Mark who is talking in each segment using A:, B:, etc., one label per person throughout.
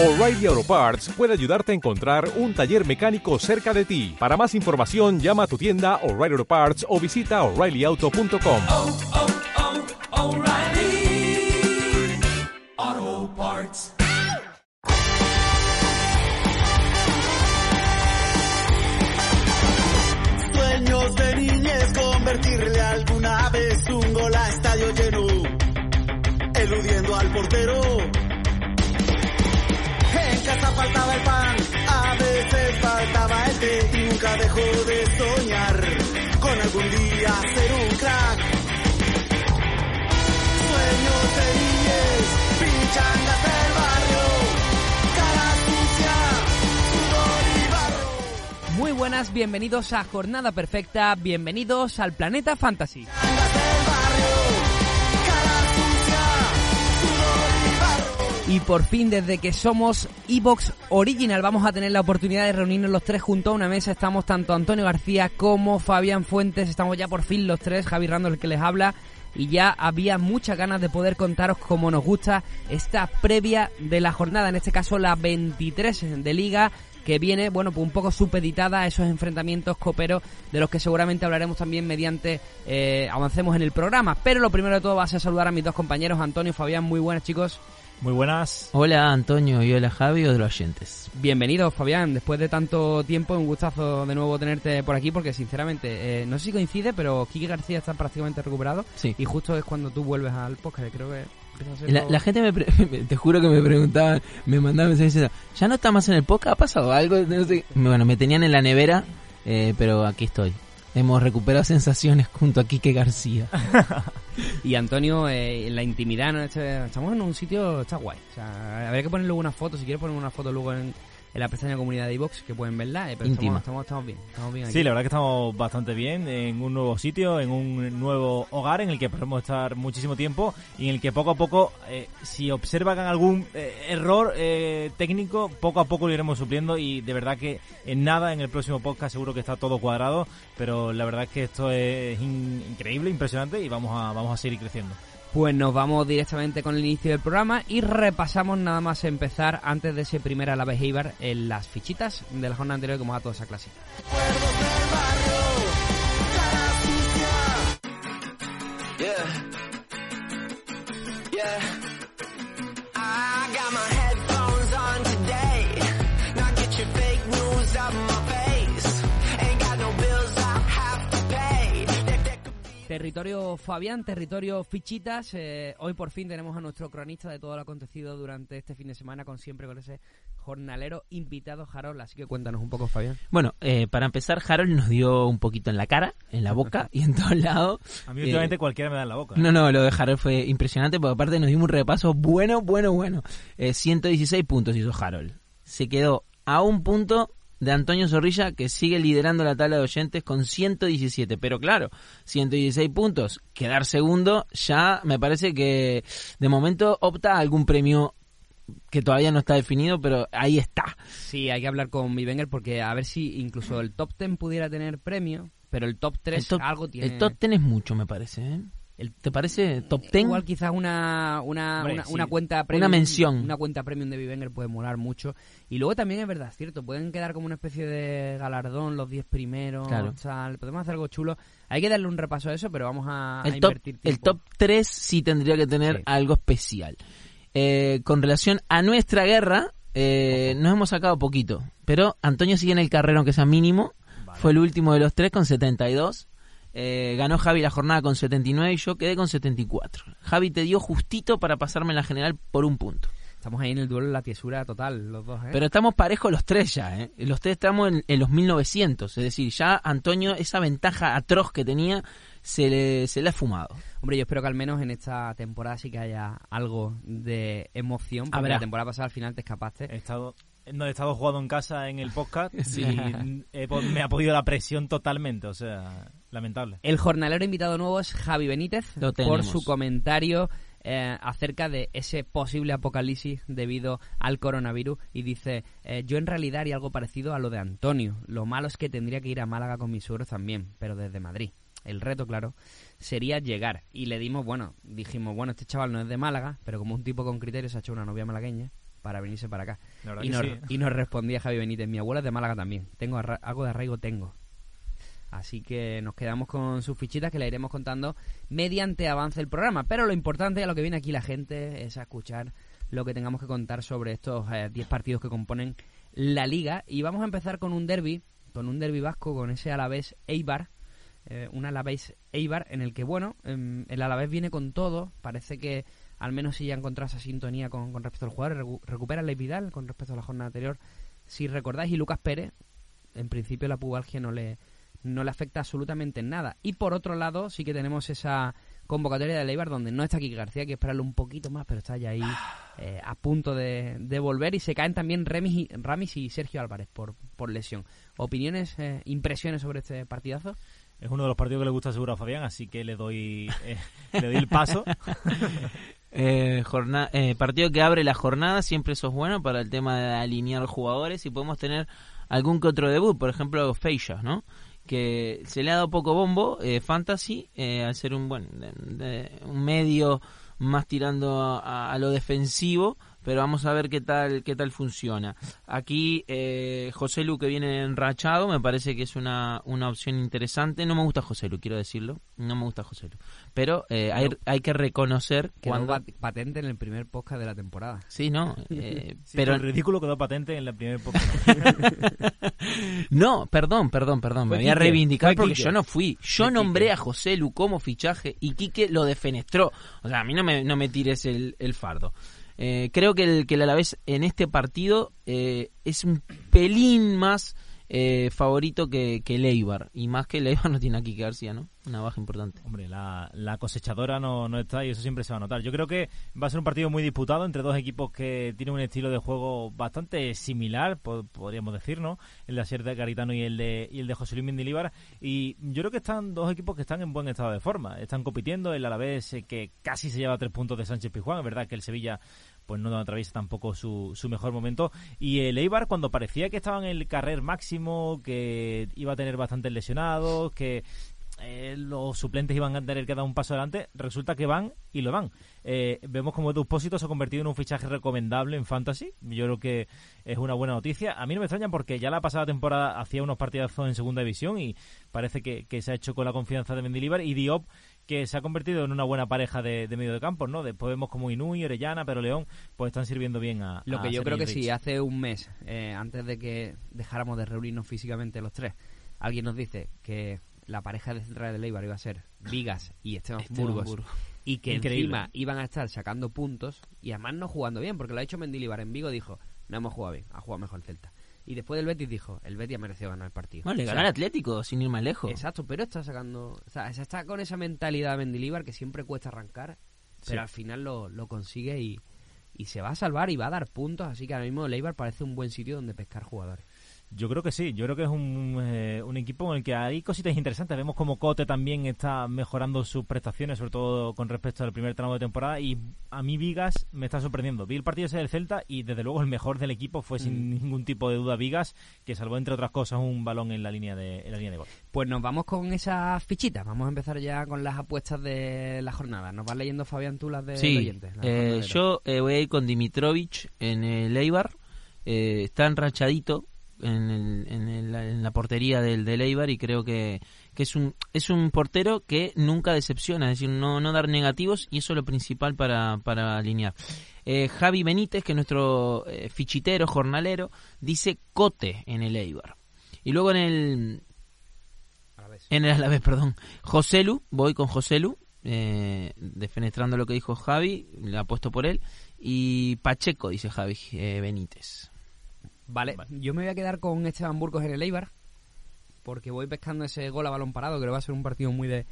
A: O'Reilly Auto Parts puede ayudarte a encontrar un taller mecánico cerca de ti. Para más información, llama a tu tienda O'Reilly Auto Parts o visita oreillyauto.com.
B: oh, oh, O'Reilly Auto Parts.
C: Sueños de niñez, convertirle alguna vez un gol a estadio lleno, eludiendo al portero. Faltaba el pan, a veces faltaba el té y nunca dejó de soñar con algún día ser un crack. Sueños de niñez, pinchangas del barrio, cara sucia, sudor y barro.
D: Muy buenas, bienvenidos a Jornada Perfecta, bienvenidos al Planeta Fantasy. Y por fin, desde que somos Evox Original, vamos a tener la oportunidad de reunirnos los tres juntos a una mesa. Estamos tanto Antonio García como Fabián Fuentes. Estamos ya por fin los tres, Javi Rando el que les habla. Y ya había muchas ganas de poder contaros como nos gusta esta previa de la jornada, en este caso la 23 de Liga, que viene, bueno, pues un poco supeditada a esos enfrentamientos coperos de los que seguramente hablaremos también mediante eh, avancemos en el programa. Pero lo primero de todo va a ser saludar a mis dos compañeros, Antonio y Fabián. Muy buenas, chicos.
E: Muy buenas.
F: Hola Antonio y hola Javi o de los oyentes.
D: Bienvenidos, Fabián. Después de tanto tiempo, un gustazo de nuevo tenerte por aquí, porque sinceramente, eh, no sé si coincide, pero Kike García está prácticamente recuperado.
F: Sí.
D: Y justo es cuando tú vuelves al podcast, creo que... empieza a ser
F: La, la gente me, pre- te juro que me preguntaban, me mandaban mensajes diciendo, ¿ya no está más en el podcast? ¿Ha pasado algo? No sé. Bueno, me tenían en la nevera, eh, pero aquí estoy. Hemos recuperado sensaciones junto a Quique García.
D: Y Antonio, eh, la intimidad, ¿no? Este- estamos en un sitio, está guay. O habría que poner luego una foto, si quieres poner una foto luego en, en la pestaña comunidad de iVox, que pueden verla. eh, pero
F: Íntima.
D: estamos, estamos, estamos bien, estamos bien aquí.
E: Sí, la verdad que estamos bastante bien en un nuevo sitio, en un nuevo hogar en el que podemos estar muchísimo tiempo y en el que poco a poco, eh, si observan algún eh, error eh, técnico, poco a poco lo iremos supliendo y de verdad que en nada en el próximo podcast seguro que está todo cuadrado, pero la verdad es que esto es in- increíble, impresionante y vamos a, vamos a seguir creciendo.
D: Pues nos vamos directamente con el inicio del programa y repasamos nada más empezar antes de ese primer Alavés Eibar en las fichitas de la jornada anterior hemos a toda esa clase. Territorio Fabián, territorio Fichitas. eh, hoy por fin tenemos a nuestro cronista de todo lo acontecido durante este fin de semana, con siempre con ese jornalero invitado Harold. Así que cuéntanos un poco, Fabián.
F: Bueno, eh, para empezar, Harold nos dio un poquito en la cara, en la boca y en todos lados.
E: A mí
F: Eh,
E: últimamente cualquiera me da en la boca.
F: No, no, lo de Harold fue impresionante porque aparte nos dimos un repaso bueno, bueno, bueno. Eh, 116 puntos hizo Harold. Se quedó a un punto de Antonio Zorrilla que sigue liderando la tabla de oyentes con 117. Pero claro, 116 puntos, quedar segundo ya me parece que de momento opta a algún premio que todavía no está definido, pero ahí está.
D: Sí, hay que hablar con Bivenger porque a ver si incluso el top 10 pudiera tener premio, pero el top 3
F: El top,
D: algo tiene.
F: el top 10 es mucho, me parece. ¿eh? El- ¿Te parece top 10?
D: Igual quizás una, una,
E: Hombre,
D: una,
E: sí.
D: una cuenta
F: Una mención.
D: Una cuenta premium de Bivenger puede molar mucho. Y luego también es verdad, cierto, pueden quedar como una especie de galardón los 10 primeros.
F: Claro.
D: tal. Podemos hacer algo chulo. Hay que darle un repaso a eso, pero vamos a, a
F: el top,
D: invertir
F: el
D: tiempo.
F: top 3 sí tendría que tener
D: Sí.
F: algo especial. Eh, con relación a nuestra guerra, eh, nos hemos sacado poquito. Pero Antonio sigue en el carrero, aunque sea mínimo. Fue el último de los tres con 72. Eh, ganó Javi la jornada con 79 y yo quedé con 74. Javi te dio justito para pasarme en la general por un punto.
D: Estamos ahí en el duelo de la tiesura total, los dos, ¿eh?
F: Pero estamos parejos los tres ya, ¿eh? Los tres estamos en, en los 1900. Es decir, ya Antonio, esa ventaja atroz que tenía, se le, se le ha fumado.
D: Hombre, yo espero que al menos en esta temporada sí que haya algo de emoción. Porque
F: Habrá.
D: la temporada pasada al final te escapaste.
E: He estado, no he estado jugando en casa en el podcast
F: Sí.
E: y he po- me ha podido la presión totalmente, o sea, lamentable.
D: El jornalero invitado nuevo es Javi Benítez
F: Lo
D: por su comentario eh, acerca de ese posible apocalipsis debido al coronavirus y dice, eh, yo en realidad haría algo parecido a lo de Antonio. Lo malo es que tendría que ir a Málaga con mis suegros también, pero desde Madrid. El reto, claro, sería llegar. Y le dimos, bueno, dijimos, bueno, este chaval no es de Málaga, pero como un tipo con criterios se ha hecho una novia malagueña. para venirse para acá. Y nos,
E: sí.
D: y nos respondía Javi Benítez, mi abuela es de Málaga también, tengo arra- algo de arraigo, tengo. Así que nos quedamos con sus fichitas que le iremos contando mediante avance el programa. Pero lo importante a lo que viene aquí la gente es a escuchar lo que tengamos que contar sobre estos eh, 10 partidos que componen la liga. Y vamos a empezar con un derby, con un derby vasco, con ese Alavés Eibar. eh, un Alavés Eibar en el que, bueno, em, el Alavés viene con todo. Parece que al menos si ya encontrado esa sintonía con, con respecto al jugador. Recu- recupera Ley Vidal con respecto a la jornada anterior. Si recordáis, y Lucas Pérez, en principio la pubalgia no le, no le afecta absolutamente en nada. Y por otro lado, sí que tenemos esa convocatoria de Leibar donde no está Kiki García, hay que esperarlo un poquito más, pero está ya ahí eh, a punto de, de volver. Y se caen también Remis y, Ramis y Sergio Álvarez por, por lesión. ¿Opiniones, eh, impresiones sobre este partidazo?
E: Es uno de los partidos que le gusta seguro a Fabián, así que le doy, eh, le doy el paso.
F: Eh, jorna- eh, partido que abre la jornada, siempre eso es bueno para el tema de alinear jugadores y podemos tener algún que otro debut, por ejemplo Feijas, ¿no? Que se le ha dado poco bombo, eh, Fantasy, eh, al ser un, bueno, de- de- un medio más tirando a, a lo defensivo, pero vamos a ver qué tal qué tal funciona. Aquí eh, José Lu que viene enrachado, me parece que es una, una opción interesante. No me gusta José Lu, quiero decirlo, no me gusta José Lu, pero eh, hay, hay que reconocer
D: Quedó
F: cuando
D: pat- patente en el primer podcast de la temporada.
F: Sí, no, eh,
E: Sí,
F: pero
E: el ridículo quedó patente en la primera época.
F: no, perdón, perdón, perdón, me voy a reivindicar porque
D: Quique.
F: yo no fui, yo
D: Fue
F: nombré
D: Quique.
F: a José Lu como fichaje y Quique lo defenestró, o sea, a mí no me, no me tires el, el fardo. Eh, creo que el que el Alavés en este partido eh, es un pelín más eh, favorito que, que el y más que el Eibar no tiene aquí que García, ¿no? Una baja importante.
E: Hombre, la, la cosechadora no, no está y eso siempre se va a notar. Yo creo que va a ser un partido muy disputado entre dos equipos que tienen un estilo de juego bastante similar, po- podríamos decir, ¿no? El de Asier de Garitano y el de, y el de José Luis Mendilibar. Y yo creo que están dos equipos que están en buen estado de forma. Están compitiendo, el Alavés eh, que casi se lleva tres puntos de Sánchez Pizjuán. Es verdad que el Sevilla pues no atraviesa tampoco su, su mejor momento. Y el Eibar, cuando parecía que estaba en el carrer máximo, que iba a tener bastantes lesionados, que eh, los suplentes iban a tener que dar un paso adelante, resulta que van y lo dan. Eh, vemos como Edu Pósito se ha convertido en un fichaje recomendable en Fantasy. Yo creo que es una buena noticia. A mí no me extraña porque ya la pasada temporada hacía unos partidazos en segunda división y parece que, se ha hecho con la confianza de Mendilibar y Diop que se ha convertido en una buena pareja de, de medio de campo, ¿no? Después vemos como Inui, Orellana, pero León, pues están sirviendo bien a
D: Lo
E: a
D: que yo creo que
E: Rich.
D: hace un mes, eh, antes de que dejáramos de reunirnos físicamente los tres, alguien nos dice que la pareja de central de Leibar iba a ser Vigas y Esteban,
F: Esteban
D: Burgos,
F: Burgos.
D: y que
E: Increíble.
D: encima iban a estar sacando puntos y además no jugando bien, porque lo ha hecho Mendilibar en Vigo, dijo, no hemos jugado bien, ha jugado mejor el Celta. Y después del Betis dijo, el Betis ha merecido ganar el partido.
F: Bueno, le
D: O sea,
F: ganó al Atlético sin ir más lejos.
D: Exacto, pero está sacando. O sea, se está con esa mentalidad de Mendilibar que siempre cuesta arrancar, pero
E: Sí.
D: al final lo, lo consigue y, y se va a salvar y va a dar puntos. Así que ahora mismo Leibar parece un buen sitio donde pescar jugadores.
E: Yo creo que sí, yo creo que es un, eh, un equipo en el que hay cositas interesantes. Vemos como Cote también está mejorando sus prestaciones, sobre todo con respecto al primer tramo de temporada. Y a mí Vigas me está sorprendiendo. Vi el partido ese del Celta y desde luego el mejor del equipo fue sin ningún tipo de duda Vigas, que salvó entre otras cosas un balón en la línea de, en la línea de gol.
D: Pues nos vamos con esas fichitas. Vamos a empezar ya con las apuestas de la jornada. Nos va leyendo Fabián tú las de
F: Sí,
D: oyentes.
F: eh, yo eh, voy a ir con Dimitrovich en el Eibar. Eh, está enrachadito en, el- en, el- en la portería del, del Eibar y creo que, que es un es un portero que nunca decepciona, es decir, no, no dar negativos y eso es lo principal para, para alinear. Eh, Javi Benítez, que es nuestro eh, fichitero, jornalero, dice Cote en el Eibar. Y luego en el, en el Alavés, perdón. Joselu, voy con Joselu, eh, defenestrando lo que dijo Javi, le apuesto por él. Y Pacheco, dice Javi eh, Benítez.
D: Vale, yo me voy a quedar con Esteban Burgos en el Eibar, porque voy pescando ese gol a balón parado, que va a ser un partido muy de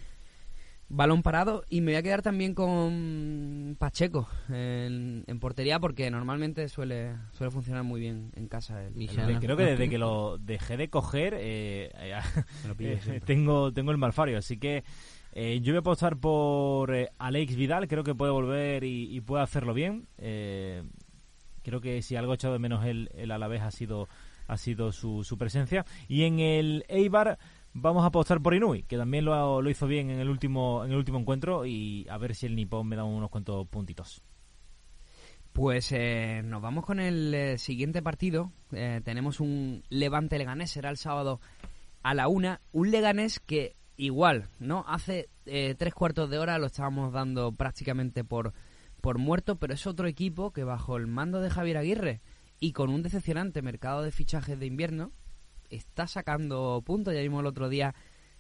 D: balón parado, y me voy a quedar también con Pacheco en, en portería, porque normalmente suele suele funcionar muy bien en casa. El, el.
E: Creo que desde que lo dejé de coger eh, eh,
D: lo
E: eh, tengo, tengo el malfario, así que eh, yo voy a apostar por eh, Alex Vidal, creo que puede volver y, y puede hacerlo bien. Eh, creo que si algo ha echado de menos el, el Alavés ha sido, ha sido su, su presencia. Y en el Eibar vamos a apostar por Inui, que también lo, lo hizo bien en el último en el último encuentro y a ver si el Nippon me da unos cuantos puntitos.
D: Pues eh, nos vamos con el eh, siguiente partido. Eh, tenemos un Levante Leganés, será el sábado a la una. Un Leganés que igual, ¿no? Hace tres cuartos de hora lo estábamos dando prácticamente por, por muerto, pero es otro equipo que bajo el mando de Javier Aguirre y con un decepcionante mercado de fichajes de invierno está sacando puntos. Ya vimos el otro día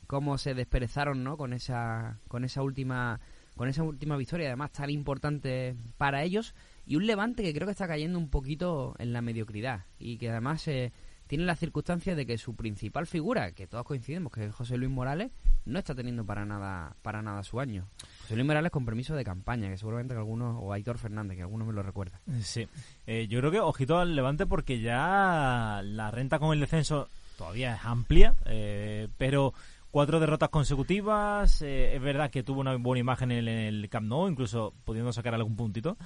D: cómo se desperezaron, ¿no? Con esa, con esa última, con esa última victoria, además tan importante para ellos y un Levante que creo que está cayendo un poquito en la mediocridad y que además eh, tiene la circunstancia de que su principal figura, que todos coincidimos que es José Luis Morales, no está teniendo para nada para nada su año. José Luis Morales con permiso de campaña, que seguramente que algunos, o Aitor Fernández, que algunos me lo recuerda.
E: Sí, Eh, yo creo que ojito al Levante porque ya la renta con el descenso todavía es amplia, eh, pero cuatro derrotas consecutivas, eh, es verdad que tuvo una buena imagen en el Camp Nou, incluso pudiendo sacar algún puntito,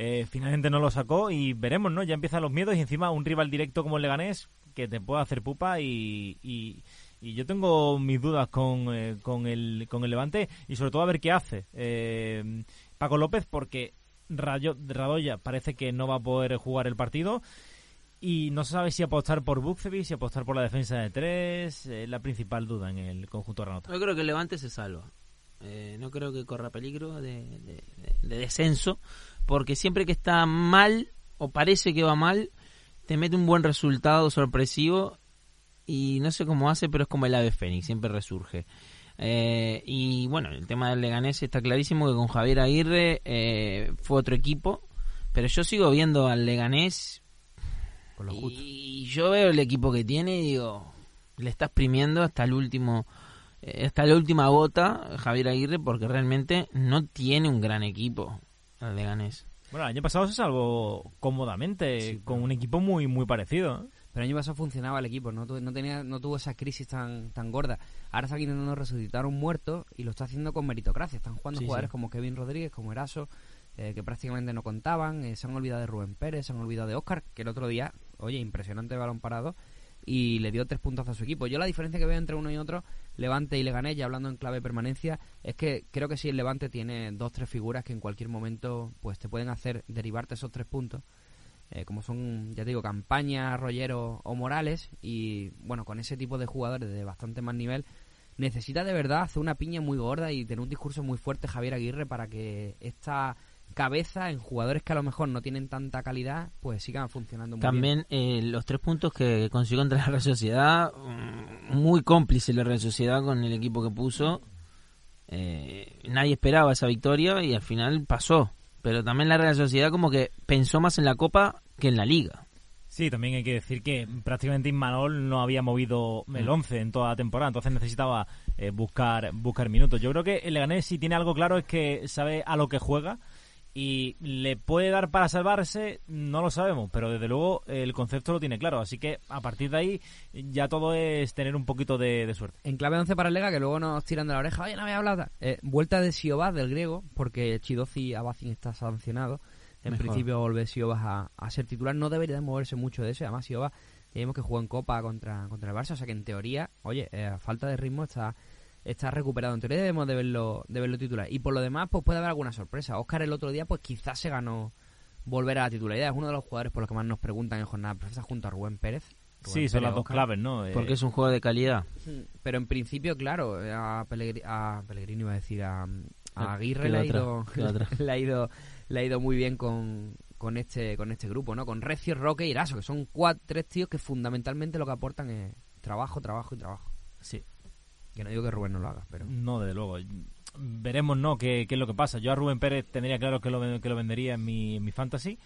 E: Eh, finalmente no lo sacó y veremos, ¿no? Ya empiezan los miedos y encima un rival directo como el Leganés que te puede hacer pupa y... y yo tengo mis dudas con, eh, con, el, con el Levante y sobre todo a ver qué hace eh, Paco López porque Rayo, Radoya parece que no va a poder jugar el partido y no se sabe si apostar por Bukcevic, si apostar por la defensa de tres, eh, la principal duda en el conjunto granota.
F: Yo creo que el Levante se salva. Eh, no creo que corra peligro de descenso, porque siempre que está mal o parece que va mal, te mete un buen resultado sorpresivo y no sé cómo hace, pero es como el ave fénix, siempre resurge. Eh, y bueno, el tema del Leganés está clarísimo que con Javier Aguirre eh, fue otro equipo, pero yo sigo viendo al Leganés
D: Con lo justo.
F: y yo veo el equipo que tiene y digo, le está exprimiendo hasta el último, eh, hasta la última gota Javier Aguirre porque realmente no tiene un gran equipo el Leganés.
E: Bueno, el año pasado se salvó cómodamente con un equipo muy muy parecido. ¿eh?
D: Pero el año pasado funcionaba el equipo, no, no, tenía, no tuvo esa crisis tan, tan gorda. Ahora está intentando resucitar un muerto y lo está haciendo con meritocracia. Están jugando
F: Sí,
D: jugadores
F: sí.
D: como Kevin Rodríguez, como Eraso, eh, que prácticamente no contaban. eh, se han olvidado de Rubén Pérez, se han olvidado de Oscar, que el otro día, oye, impresionante balón parado, y le dio tres puntos a su equipo. Yo la diferencia que veo entre uno y otro, Levante y Leganés, ya hablando en clave permanencia, es que creo que si el Levante tiene dos, tres figuras que en cualquier momento pues te pueden hacer derivarte esos tres puntos eh, como son, ya te digo, Campaña, Rollero o Morales, y bueno, con ese tipo de jugadores de bastante más nivel, necesita de verdad hacer una piña muy gorda y tener un discurso muy fuerte Javier Aguirre para que esta cabeza en jugadores que a lo mejor no tienen tanta calidad, pues sigan funcionando muy bien.
F: También eh, los tres puntos que consiguió contra la Real Sociedad, mm, muy cómplice la Real Sociedad con el equipo que puso. Eh, nadie esperaba esa victoria y al final pasó. Pero también la Real Sociedad como que pensó más en la Copa que en la Liga.
E: Sí, también hay que decir que prácticamente Inmanol no había movido el 11 en toda la temporada, entonces necesitaba eh, buscar buscar minutos. Yo creo que el Leganés si tiene algo claro es que sabe a lo que juega y le puede dar para salvarse, no lo sabemos, pero desde luego el concepto lo tiene claro, así que a partir de ahí ya todo es tener un poquito de, de suerte.
D: En clave 11 para el Lega, que luego nos tiran de la oreja, oye, no había hablado. Eh, vuelta de Siobas del griego, porque Chidozi Abacin está sancionado. En
F: Mejor.
D: principio vuelve Siobas a, a ser titular. No debería de moverse mucho de eso. Además, Siobas, ya vimos que jugó en Copa contra, contra el Barça. O sea que en teoría, oye, eh, a falta de ritmo está, está recuperado. En teoría debemos de verlo, de verlo titular. Y por lo demás, pues puede haber alguna sorpresa. Oscar el otro día, pues quizás se ganó volver a la titularidad. Es uno de los jugadores por los que más nos preguntan en jornada perfecta junto a Rubén Pérez. Rubén
E: Sí, son las dos claves, ¿no? Eh,
F: Porque es un juego de calidad.
D: Pero en principio, claro, a, Pellegrini, a Pellegrini iba a decir a, a Aguirre le
F: la
D: ha, ido, le ha ido le ha ido muy bien con, con este con este grupo, ¿no? Con Recio, Roque y Eraso, que son cuatro, tres tíos que fundamentalmente lo que aportan es trabajo, trabajo y trabajo.
E: Sí.
D: Que no digo que Rubén no lo haga, pero
E: No, desde luego. Veremos, ¿no? ¿Qué, qué es lo que pasa? Yo a Rubén Pérez tendría claro que lo, que lo vendería en mi, en mi fantasy,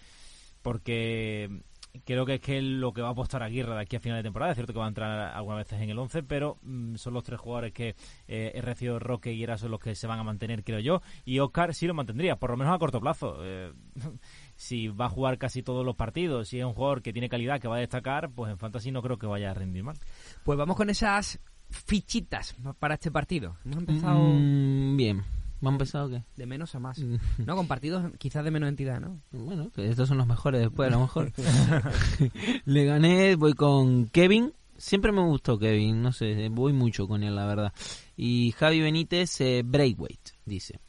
E: porque creo que es que lo que va a apostar Aguirre de aquí a final de temporada. Es cierto que va a entrar algunas veces en el 11, pero mm, son los tres jugadores que eh, Recio, Roque y Era son los que se van a mantener, creo yo. Y Oscar sí lo mantendría, por lo menos a corto plazo. Eh, si va a jugar casi todos los partidos, si es un jugador que tiene calidad, que va a destacar, pues en fantasy no creo que vaya a rendir mal.
D: pues vamos con esas fichitas para este partido. Hemos empezado
F: Mm, bien. ¿Me han empezado qué?
D: de menos a más. No, con partidos quizás de menos entidad, ¿no?
F: Bueno, que estos son los mejores después, a lo mejor. Le gané, voy con Kevin. Siempre me gustó Kevin, no sé, voy mucho con él, la verdad. Y Javi Benítez, eh, Breakweight, dice.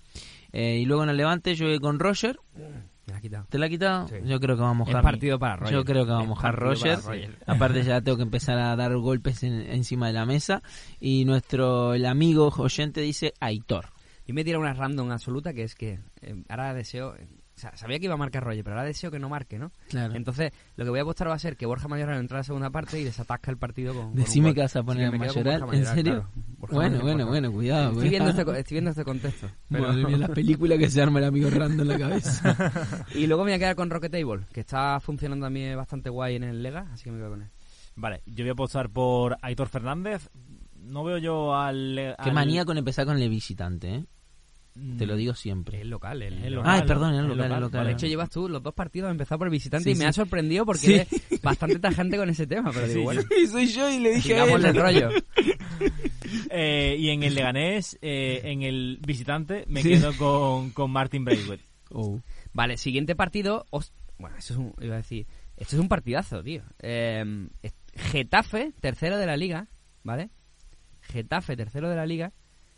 F: Eh, y luego en el Levante yo voy con Roger.
D: Me la ha quitado.
F: ¿Te la ha quitado?
D: Sí.
F: Yo creo que va a mojar.
D: Es partido para Roger.
F: Yo creo que va a mojar Roger.
D: Roger.
F: Aparte ya tengo que empezar a dar golpes en- encima de la mesa. Y nuestro el amigo oyente dice Aitor.
D: Yo me tiro una random absoluta que es que eh, ahora deseo. Sabía que iba a marcar Roger, pero ahora deseo que no marque, ¿no?
F: Claro.
D: Entonces, lo que voy a apostar va a ser que Borja Mayoral entra a la segunda parte y desatasca el partido con.
F: Decime que vas a poner
D: Sí,
F: a Mayoral. ¿En serio?
D: claro. Borja
F: Bueno,
D: Mayoral,
F: bueno, bueno, cuidado.
D: Estoy viendo, este, co- estoy viendo este contexto. pero-
F: Madre mía, la película que se arma el amigo Rando en la cabeza.
D: y luego me voy a quedar con Rocket Table, que está funcionando también bastante guay en el Lega, así que me quedo con él.
E: Vale, yo voy a apostar por Aitor Fernández. No veo yo al...
F: Qué
E: al-
F: manía con empezar con el visitante, ¿eh?
E: Mm,
F: Te lo digo
D: Es
F: siempre.
D: el local, el,
E: El local,
F: Ay, perdón, el
E: El
F: local,
E: local.
F: local.
D: De hecho, llevas tú los dos partidos, empezado por el visitante
F: Sí,
D: y me
F: sí.
D: ha sorprendido porque
F: Sí.
D: eres bastante tajante con ese tema. Pero
E: Sí,
D: digo, bueno,
F: Y soy yo y le dije
D: el rollo.
E: Eh, y en el Leganés, eh, en el visitante, me
F: Sí.
E: quedo con, con Martin Braithwaite.
F: Oh.
D: Vale, siguiente partido. os- Bueno, eso es un. Iba a decir. Esto es un partidazo, tío. Eh, es- Getafe, tercero de la liga, ¿vale? Getafe, tercero de la liga,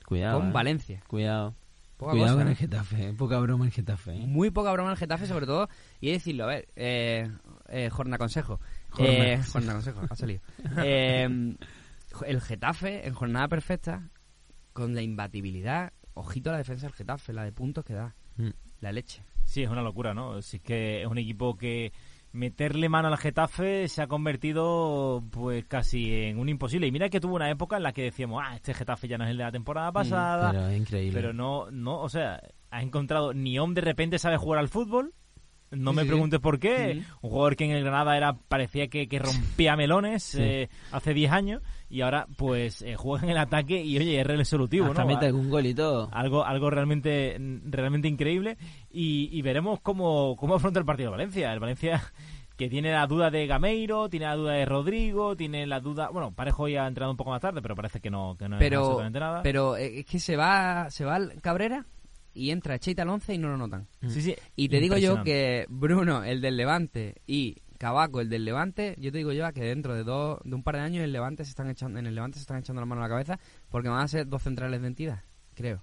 F: Cuidado.
D: con
F: eh.
D: Valencia.
F: Cuidado.
D: Poca
F: Cuidado
D: cosa,
F: con
D: ¿eh?
F: el Getafe, eh. poca broma el Getafe. eh.
D: Muy poca broma el Getafe, sobre todo. Y he decirlo, a ver, eh, eh, Jorna Consejo.
F: Jorna.
D: Eh, Jorna Consejo, ha salido. Eh, el Getafe, en jornada perfecta, con la imbatibilidad. Ojito a la defensa del Getafe, la de puntos que da.
F: Mm.
D: La leche.
E: Sí, es una locura, ¿no? Sí que es un equipo que meterle mano al Getafe se ha convertido pues casi en un imposible. Y mira que tuvo una época en la que decíamos, ah, este Getafe ya no es el de la temporada pasada.
F: Pero es increíble.
E: Pero no, no, o sea, ha encontrado Niom de repente sabe jugar al fútbol. No me preguntes por qué. Un jugador que en el Granada era parecía que, que rompía melones eh, hace 10 años y ahora pues eh, juega en el ataque y oye, es resolutivo,
F: Hasta
E: ¿no?
F: mete algún gol y todo.
E: algo algo realmente realmente increíble. Y, y veremos cómo, cómo afronta el partido de Valencia. El Valencia que tiene la duda de Gameiro tiene la duda de Rodrigo tiene la duda bueno Parejo ya ha entrado un poco más tarde pero parece que no que no es
D: Pero,
E: absolutamente nada.
D: pero eh, es que se va, se va el Cabrera y entra Cheita al 11 y no lo notan.
E: sí sí
D: Y te digo yo que Bruno, el del Levante, y Cabaco, el del Levante, yo te digo yo que dentro de dos, de un par de años el Levante se están echando, en el Levante se están echando la mano a la cabeza porque van a ser dos centrales de entidad, creo.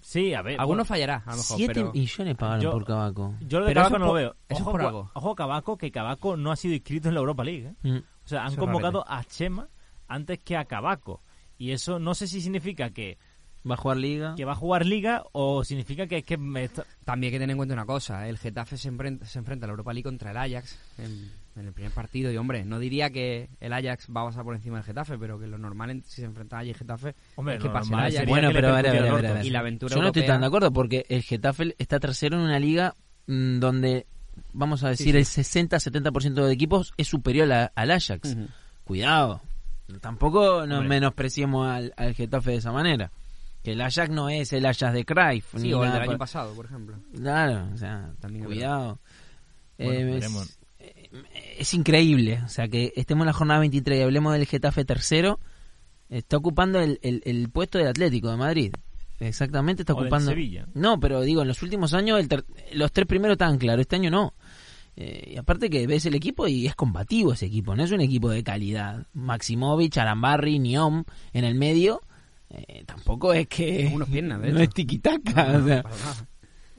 E: sí a ver
D: Alguno
E: bueno,
D: fallará, a lo mejor,
F: 7
D: pero
F: millones pagaron
E: Yo-
F: por Cabaco.
E: yo lo de Cabaco no lo
D: por-
E: veo
D: eso
E: ojo,
D: por algo.
E: ojo Cabaco que Cabaco no ha sido inscrito en la Europa League ¿eh?
F: Mm.
E: o sea han
D: Eso
E: convocado a Chema antes que a Cabaco y eso no sé si significa que,
F: Va a jugar Liga.
E: que va a jugar Liga o significa que es que me está-
D: también hay que tener en cuenta una cosa, el Getafe se enfrenta, se enfrenta a la Europa League contra el Ajax en, en el primer partido y hombre, no diría que el Ajax va a pasar por encima del Getafe, pero que lo normal en- si se enfrenta a y Getafe
E: Hombre,
D: es que pase el Ajax.
F: Bueno, pero a ver, a ver, a
E: el
F: ver, a
E: orto.
F: ver.
D: Y la aventura
F: Yo no estoy tan de acuerdo porque el Getafe está tercero en una liga mm, donde, vamos a decir, el 60-70% de equipos es superior a- al Ajax. Cuidado. Tampoco nos
E: Hombre.
F: menospreciemos al, al Getafe de esa manera. Que el Ajax no es el Ajax de Cruyff.
D: Sí,
F: ni
D: o el del año pasado, por ejemplo.
F: Claro, o sea,
D: También
F: cuidado.
E: Bueno,
F: Eh, es, es increíble, o sea, que estemos en la jornada 23 y hablemos del Getafe tercero, está ocupando el, el- el puesto del Atlético de Madrid. Exactamente, está
E: O del
F: ocupando.
E: Sevilla.
F: No, pero digo, en los últimos años el ter- los tres primeros estaban claros, este año no. Eh, y aparte que ves el equipo y es combativo ese equipo, no es un equipo de calidad. Maximovic, Arambarri, Niom en el medio, eh, tampoco es que
D: Unos piernas, de
F: no
D: hecho.
F: es tiquitaca. o sea.
D: Para nada.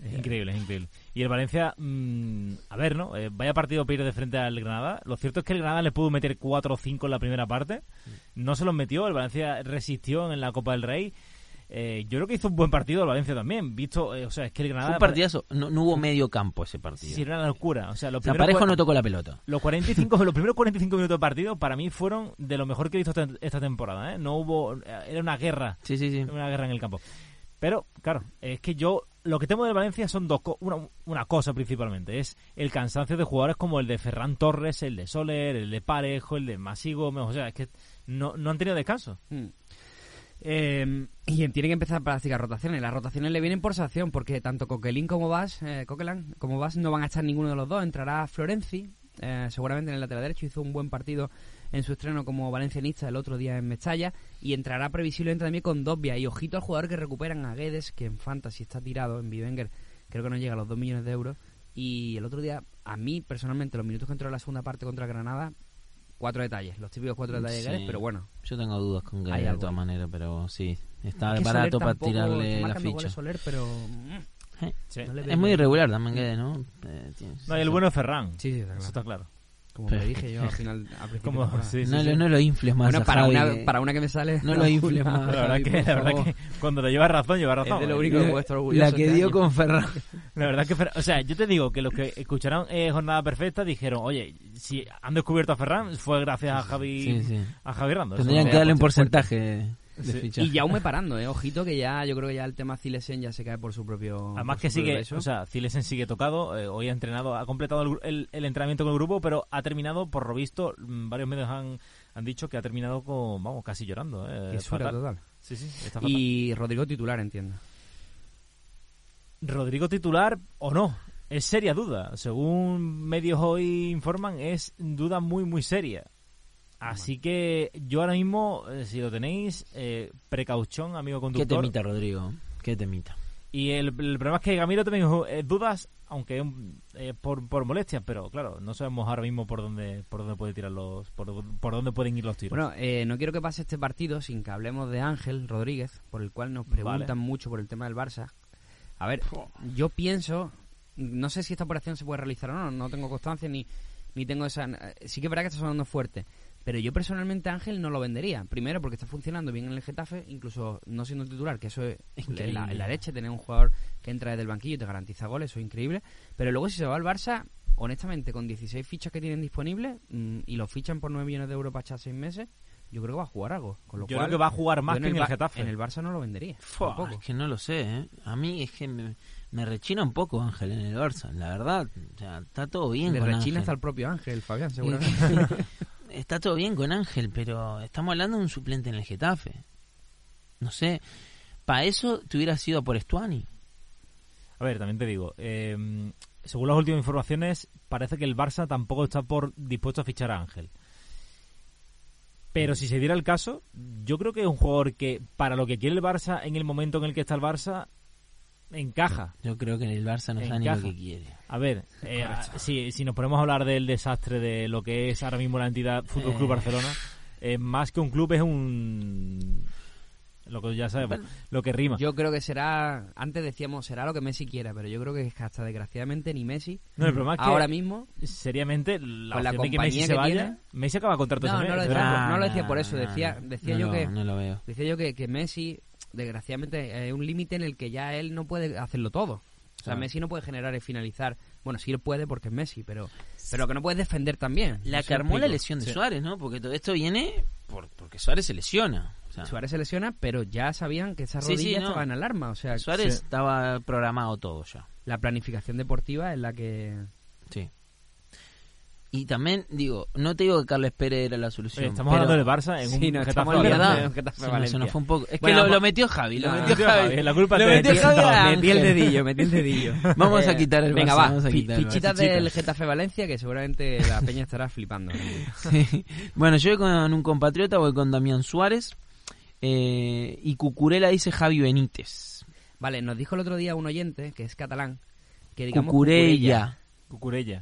E: Es increíble, es increíble. Y el Valencia, mm, a ver, ¿no? Eh, vaya partido ir de frente al Granada. Lo cierto es que el Granada le pudo meter 4 o 5 en la primera parte. No se los metió, el Valencia resistió en la Copa del Rey. Eh, yo creo que hizo un buen partido el Valencia también. Visto, eh, o sea, es que el Granada.
F: Fue un partidazo, no, no hubo medio campo ese partido.
E: Sí, era una locura. O sea, los primeros
F: Parejo no tocó la pelota.
E: Los 45, los primeros 45 minutos de partido para mí fueron de lo mejor que he visto esta, esta temporada. ¿eh? No hubo, era una guerra,
F: Sí, sí, sí.
E: una guerra en el campo. Pero claro, es que yo lo que temo del Valencia son dos, co- una, una cosa principalmente es el cansancio de jugadores como el de Ferran Torres, el de Soler, el de Parejo, el de Masigo, o sea, es que no, no han tenido descanso.
D: Mm. Eh, y tiene que empezar a practicar rotaciones. Las rotaciones le vienen por sanción, porque tanto Coquelin como Vas, eh, como Vas no van a estar ninguno de los dos. Entrará Florenzi, eh, seguramente en el lateral derecho. Hizo un buen partido en su estreno como valencianista el otro día en Mestalla. Y entrará previsiblemente también con Dobbia. Y ojito al jugador que recuperan a Guedes, que en Fantasy está tirado, en Bivenger creo que no llega a los 2 millones de euros. Y el otro día, a mí personalmente, los minutos que entró en la segunda parte contra Granada, cuatro detalles, los típicos cuatro detalles de
F: Sí.
D: Pero bueno,
F: Yo tengo dudas con
D: Hay
F: Guedes de todas maneras, pero sí, está
D: Es que
F: barato para tirarle la ficha.
D: goles Soler, pero mm,
F: Eh,
E: Sí.
D: No le
F: Es muy irregular también, Guedes, ¿no? Eh,
E: No, y el bueno es Ferran.
D: Sí, sí, está
E: Eso está claro.
D: Como
F: Pero-
D: le dije yo al final, al
E: Como,
D: temporada.
E: sí, sí,
F: no,
E: sí.
F: lo- no lo infles más.
D: Bueno, para
F: Javi,
D: una,
F: que-
D: para una que me sale...
F: No lo infles más.
E: La verdad, que, la verdad que cuando te llevas razón, llevas razón.
D: Es de lo
E: ¿eh?
D: único que puedo estar orgulloso
F: La que
D: este
F: dio
D: año.
F: con Ferran.
E: La verdad que, o sea, yo te digo que los que escucharon eh, Jornada Perfecta dijeron, oye, si han descubierto a Ferran fue gracias a Javi,
F: Sí, sí.
E: a Javi Rando.
F: Tendrían que darle un
E: fuerte.
F: porcentaje de
E: Sí.
F: fichaje.
D: Y Jaume parando, eh. Ojito que ya, yo creo que ya el tema Cilesen ya se cae por su propio.
E: Además que sigue,
D: peso.
E: o sea, Cilesen sigue tocado, eh, hoy ha entrenado, ha completado el, gru- el- el entrenamiento con el grupo, pero ha terminado, por lo visto, mm, varios medios han, han dicho que ha terminado con, vamos, casi llorando. Eh, fatal.
D: total.
E: Sí, sí, está fatal.
D: Y Rodrigo titular, entiendo.
E: Rodrigo titular o no, es seria duda. Según medios hoy informan, es duda muy, muy seria. Así que yo ahora mismo, eh, si lo tenéis, eh, precaución, amigo
F: ¿Qué
E: conductor.
F: temita, Rodrigo? ¿Qué temita?
E: Y el, el problema es que Gamiro también eh, dudas, aunque um, eh, por, por molestias, pero claro, no sabemos ahora mismo por dónde por dónde puede tirar los por, por dónde pueden ir los tiros.
D: Bueno, eh, no quiero que pase este partido sin que hablemos de Ángel Rodríguez, por el cual nos preguntan
E: Vale.
D: mucho por el tema del Barça. A ver, yo pienso, no sé si esta operación se puede realizar o no, no tengo constancia ni, ni tengo esa... Sí que es verdad que está sonando fuerte, pero yo personalmente Ángel no lo vendería. Primero porque está funcionando bien en el Getafe, incluso no siendo titular, que eso es en la, en la leche, tener un jugador que entra desde el banquillo y te garantiza goles, eso es increíble. Pero luego si se va al Barça, honestamente, con 16 fichas que tienen disponibles mm, y lo fichan por 9 millones de euros para echar 6 meses, yo creo que va a jugar algo. Con lo
E: yo
D: cual,
E: creo que va a jugar más que en el Getafe.
D: En el Barça no lo vendería.
F: Fua, es que no lo sé, ¿eh? A mí es que me, me rechina un poco Ángel en el Barça, la verdad. O sea, está todo bien
D: Le
F: con
D: rechina
F: Ángel.
D: hasta el propio Ángel, Fabián, seguramente.
F: está todo bien con Ángel, pero estamos hablando de un suplente en el Getafe. No sé, para eso te hubiera sido por Estuani.
E: A ver, también te digo, eh, según las últimas informaciones, parece que el Barça tampoco está por dispuesto a fichar a Ángel. Pero si se diera el caso, yo creo que es un jugador que, para lo que quiere el Barça en el momento en el que está el Barça, encaja.
F: Yo creo que en el Barça no sabe ni lo que quiere.
E: A ver, eh, si, si nos ponemos a hablar del desastre de lo que es ahora mismo la entidad Fútbol Club
F: Eh.
E: Barcelona, eh, más que un club es un. Lo que ya sabemos, lo que rima.
D: Yo creo que será, antes decíamos, será lo que Messi quiera, pero yo creo que hasta desgraciadamente ni Messi,
E: no, el problema es que,
D: ahora mismo,
E: seriamente, la
D: la
E: opción de que
D: compañía
E: Messi se
D: que
E: vaya,
D: tiene-
E: Messi acaba contrato
D: No, no por- no lo decía por eso,
F: no,
D: decía-
F: no,
D: decía
F: no
D: yo que-
F: No lo veo.
D: decía yo que, que Messi, desgraciadamente, hay un límite en el que ya él no puede hacerlo todo. O sea. Messi no puede generar y finalizar. Bueno, sí él puede porque es Messi, pero pero que no puede defender también.
F: La que armó la lesión de
E: Sí.
F: Suárez, ¿no? Porque todo esto viene por, porque Suárez se lesiona. O sea,
D: Suárez se lesiona, pero ya sabían que esa
F: Sí,
D: rodilla
F: sí, no.
D: estaba en alarma. O sea,
F: Suárez estaba programado todo ya.
D: la planificación deportiva es la que...
F: Sí. Y también, digo, no te digo que Carles Pérez era la solución.
E: Oye, estamos
F: pero-
E: hablando del Barça en
D: Sí,
E: un
D: no,
E: Getafe
F: verdad. Se nos- se
D: Valencia.
F: nos fue un poco. Es que lo, metió Javi. Lo
D: No,
F: metió Javi.
E: Javi, la culpa
F: Lo
E: es de
F: metió. Javi
D: metí el dedillo, metí el dedillo.
F: Vamos a quitar el
D: Venga,
F: Barça,
D: va,
F: vamos a quitar el Barça.
D: del Getafe Valencia que seguramente la peña estará flipando.
F: Sí. Bueno, yo voy con un compatriota, voy con Damián Suárez. eh, y Cucurela dice Javi Benítez.
D: Vale, nos dijo el otro día un oyente, que es catalán, que digamos
F: Cucurella.
E: Cucurella.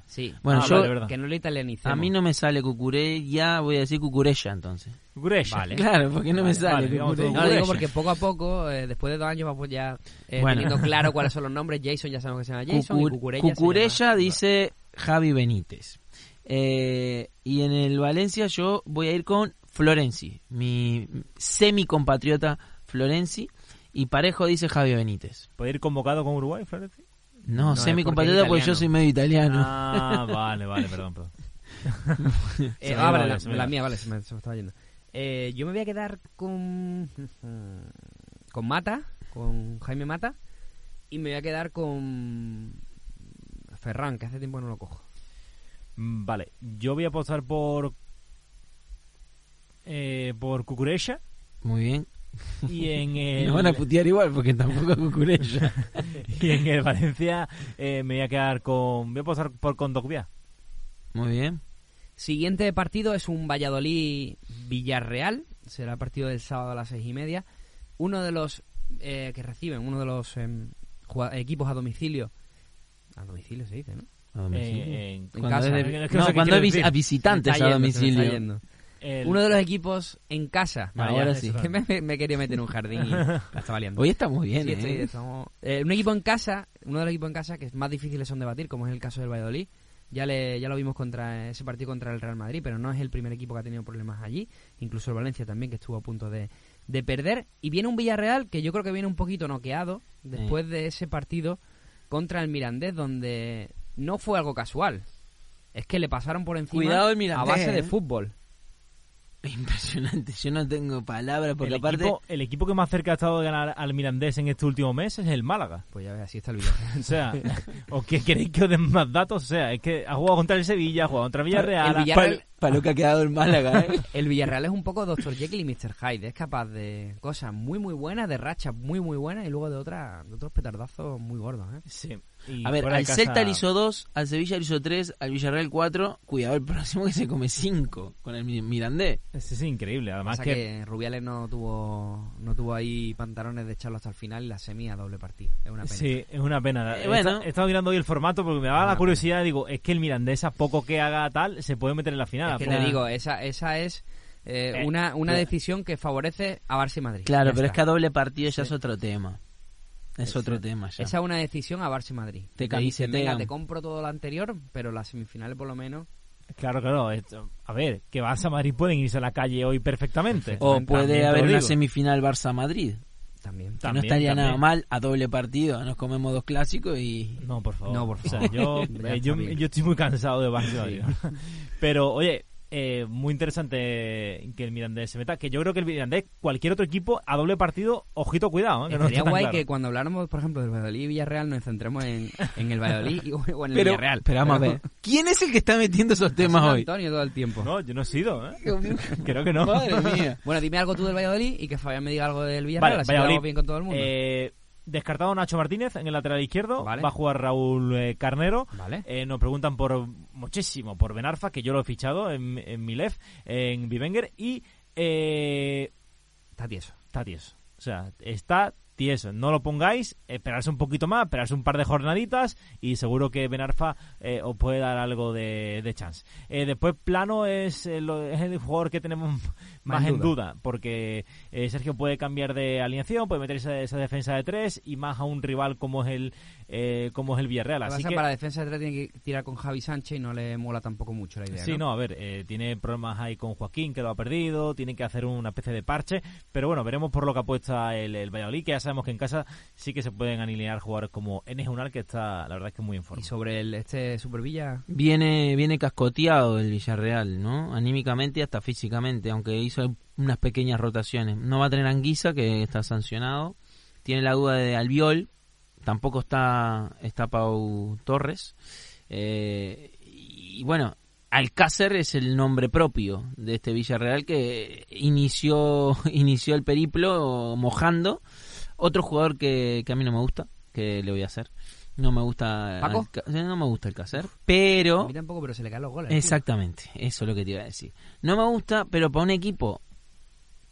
D: Sí,
F: Bueno,
E: Ah,
F: yo,
E: vale, verdad.
D: que no lo italianicemos.
F: a mí no me sale Cucurella, voy a decir Cucurella entonces.
E: Cucurella.
D: Vale.
F: Claro, porque no me sale
E: vale, digamos
F: Cucurella.
D: No, lo digo
E: Cucurella.
D: porque poco a poco, eh, después de dos años, vamos ya eh,
F: Bueno.
D: teniendo claro cuáles son los nombres. Jason ya sabemos que se llama Jason y
F: Cucur-
D: Cucurella, se
F: Cucurella
D: llama-
F: dice Javi Benítez. Eh, y en el Valencia yo voy a ir con Florenzi, mi semi compatriota Florenzi. Y Parejo dice Javi Benítez.
E: ¿Puede ir convocado con Uruguay, Florenzi?
F: No,
D: No, porque
F: compatriota porque yo soy medio italiano.
E: Ah, vale, vale, perdón, perdón.
D: Eh, ah, vale, la, mía, vale, se me, se me estaba yendo. Eh, yo me voy a quedar con. con Mata, con Jaime Mata. Y me voy a quedar con. Ferran, que hace tiempo que no lo cojo.
E: Mm, Vale, yo voy a apostar por. Eh, por Cucurella.
F: Muy bien.
E: Y en el.
F: Me van a putear igual porque tampoco Cucurella.
E: Y en el Valencia eh, me voy a quedar con. Voy a apostar por Condogbia.
F: Muy bien.
D: Siguiente partido es un Valladolid-Villarreal. Será el partido del sábado a las seis y media. Uno de los eh, que reciben, uno de los em, equipos a domicilio. A domicilio se dice, ¿no?
F: A domicilio.
E: Eh, en-
D: casa,
F: es
E: no
F: no,
E: sé qué
F: cuando es vis- a visitantes a domicilio.
E: El-
D: Uno de los equipos en casa.
F: Ahora sí.
D: me, me quería meter en un jardín y la estaba liando.
F: Hoy estamos bien,
D: Sí,
F: ¿eh?
D: estoy- estamos- eh, un equipo en casa, uno de los equipos en casa que más difíciles son de batir, como es el caso del Valladolid. Ya, le, ya lo vimos contra ese partido contra el Real Madrid, pero no es el primer equipo que ha tenido problemas allí. Incluso el Valencia también, que estuvo a punto de, de perder. Y viene un Villarreal que yo creo que viene un poquito noqueado después de ese partido contra el Mirandés, donde no fue algo casual. Es que le pasaron por encima
F: Cuidado el Mirandés,
D: a base de
F: ¿eh?
D: fútbol.
F: Impresionante, yo no tengo palabras porque
E: el,
F: aparte...
E: equipo, el equipo que más cerca ha estado de ganar al Mirandés en este último mes es el Málaga.
D: Pues ya ves, así está el Villarreal.
E: O sea, ¿o qué queréis que os den más datos? O sea, es que ha jugado contra el Sevilla, ha jugado contra Villarreal.
D: El Villarreal-
F: Para lo que ha quedado el Málaga, ¿eh?
D: El Villarreal es un poco Dr. Jekyll y Mr. Hyde. Es capaz de cosas muy, muy buenas, de rachas muy, muy buenas y luego de, otras de otros petardazos muy gordos. ¿eh?
E: Sí. Y
F: A ver, al
E: casa-
F: Celta le hizo 2, al Sevilla le hizo 3, al Villarreal 4. Cuidado, el próximo que se come 5 con el Mi- Mirandés.
E: Sí, sí, increíble. Además que,
D: que... Rubiales no tuvo no tuvo ahí pantalones de echarlo hasta el final y la semi a doble partido. Es una pena.
E: Sí, es una pena.
F: Eh,
E: He
F: bueno.
E: He estado mirando hoy el formato porque me daba la curiosidad. Digo, es que el Mirandés, a poco que haga tal, se puede meter en la final.
D: Es que te digo, esa, esa es eh,
E: Eh,
D: una, una
F: claro.
D: decisión que favorece a Barça y Madrid.
F: Claro,
D: Ya
F: pero es que a doble partido ya
D: Sí.
F: es otro tema. Es otro tema ya.
D: Esa es una decisión a Barça y Madrid.
F: Te
D: Te dicen, venga, te compro todo lo anterior, pero las semifinales por lo menos
E: Claro, claro. esto- a ver, que Barça Madrid pueden irse a la calle hoy perfectamente.
F: O puede haber una semifinal Barça-Madrid.
D: también.
F: No
E: También,
F: estaría nada mal a doble partido. Nos comemos dos clásicos y...
E: No, por favor.
D: No, por
E: O sea,
D: favor.
E: yo, eh, yo, estoy muy cansado de Barcelona. Pero, oye, eh, muy interesante que el Mirandés se meta. Que yo creo que el Mirandés, cualquier otro equipo, a doble partido, ojito, cuidado. ¿eh? que no tan
D: guay
E: claro.
D: que cuando habláramos, por ejemplo, del Valladolid y Villarreal, nos centremos en, en el Valladolid y- o en el
F: Pero,
D: Villarreal.
F: pero vamos a ver. ¿Quién es el que está metiendo esos temas hoy?
D: Antonio todo el tiempo.
E: No, yo no he sido, ¿eh? Creo que no.
F: Madre mía.
D: Bueno, dime algo tú del Valladolid y que Fabián me diga algo del Villarreal,
E: Vale,
D: así
E: Valladolid.
D: bien con todo el mundo.
E: Eh, descartado Nacho Martínez en el lateral izquierdo.
D: Vale.
E: Va a jugar Raúl eh, Carnero.
D: Vale.
E: Eh, nos preguntan por muchísimo por Benarfa, que yo lo he fichado en, en Milef, en Bivenger. Y eh,
D: Está tieso.
E: está tieso. O sea, está tieso. No lo pongáis, esperarse un poquito más, esperarse un par de jornaditas y seguro que Benarfa eh, os puede dar algo de, de chance. Eh, después, Plano es, eh, lo- es el jugador que tenemos más,
D: en
E: en
D: duda.
E: duda, porque eh, Sergio puede cambiar de alineación, puede meter esa, esa defensa de tres y más a un rival como es el eh, como es el Villarreal. Así que,
D: para la defensa de tres tiene que tirar con Javi Sánchez y no le mola tampoco mucho la idea.
E: Sí, no, a ver, tiene problemas ahí con Joaquín, que lo ha perdido, tiene que hacer una especie de parche, pero bueno, veremos por lo que apuesta el, el Valladolid, que sabemos que en casa sí que se pueden alinear jugadores como Enes Unal, que está, la verdad es que muy en forma.
D: Y sobre el, este Supervilla,
F: Viene, viene cascoteado el Villarreal, ¿no? Anímicamente y hasta físicamente, aunque hizo unas pequeñas rotaciones. No va a tener Anguisa, que está sancionado. Tiene la duda de Albiol. Tampoco está, está Pau Torres. Eh, y bueno, Alcácer es el nombre propio de este Villarreal que inició, inició el periplo mojando. Otro jugador que, que a mí no me gusta, que le voy a hacer. No me gusta
D: ¿Paco?
F: Alca- no me gusta Alcácer,
D: a
F: pero
D: mí tampoco, pero se le caen los goles. tío.
F: Exactamente, eso es lo que te iba a decir. No me gusta, pero para un equipo,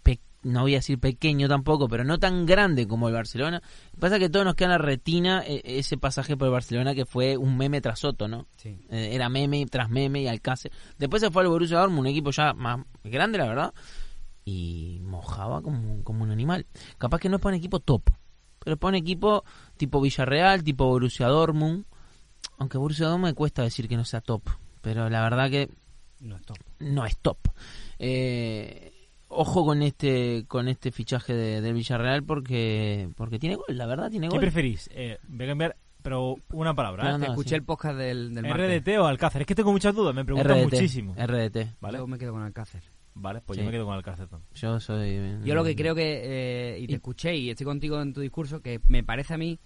F: pe- no voy a decir pequeño tampoco, pero no tan grande como el Barcelona, pasa que todos nos queda en la retina eh, ese pasaje por el Barcelona que fue un meme tras otro, ¿no?
D: Sí.
F: Eh, era meme tras meme y Alcácer. Después se fue al Borussia Dortmund, un equipo ya más grande, la verdad, y mojaba como, como un animal. Capaz que no es para un equipo top, pero para un equipo tipo Villarreal, tipo Borussia Dortmund. Aunque Borussia Dortmund me cuesta decir que no sea top, pero la verdad que
D: No es top.
F: no es top. Eh, ojo con este con este fichaje de, del Villarreal porque porque tiene gol, la verdad tiene
E: ¿Qué
F: gol.
E: preferís? Eh, voy a cambiar, pero una palabra, ¿eh?
F: No,
D: Escuché
F: sí.
D: el podcast del, del martes.
E: ¿RDT o Alcácer? Es que tengo muchas dudas, me preguntan
F: RDT,
E: muchísimo.
F: RDT.
E: ¿Vale?
D: Yo me quedo con Alcácer.
E: Vale, pues
F: Sí.
E: yo me quedo con Alcácer. también.
F: Yo soy
D: Yo lo que creo que, eh, y te
F: Y-
D: escuché y estoy contigo en tu discurso, que me parece a mí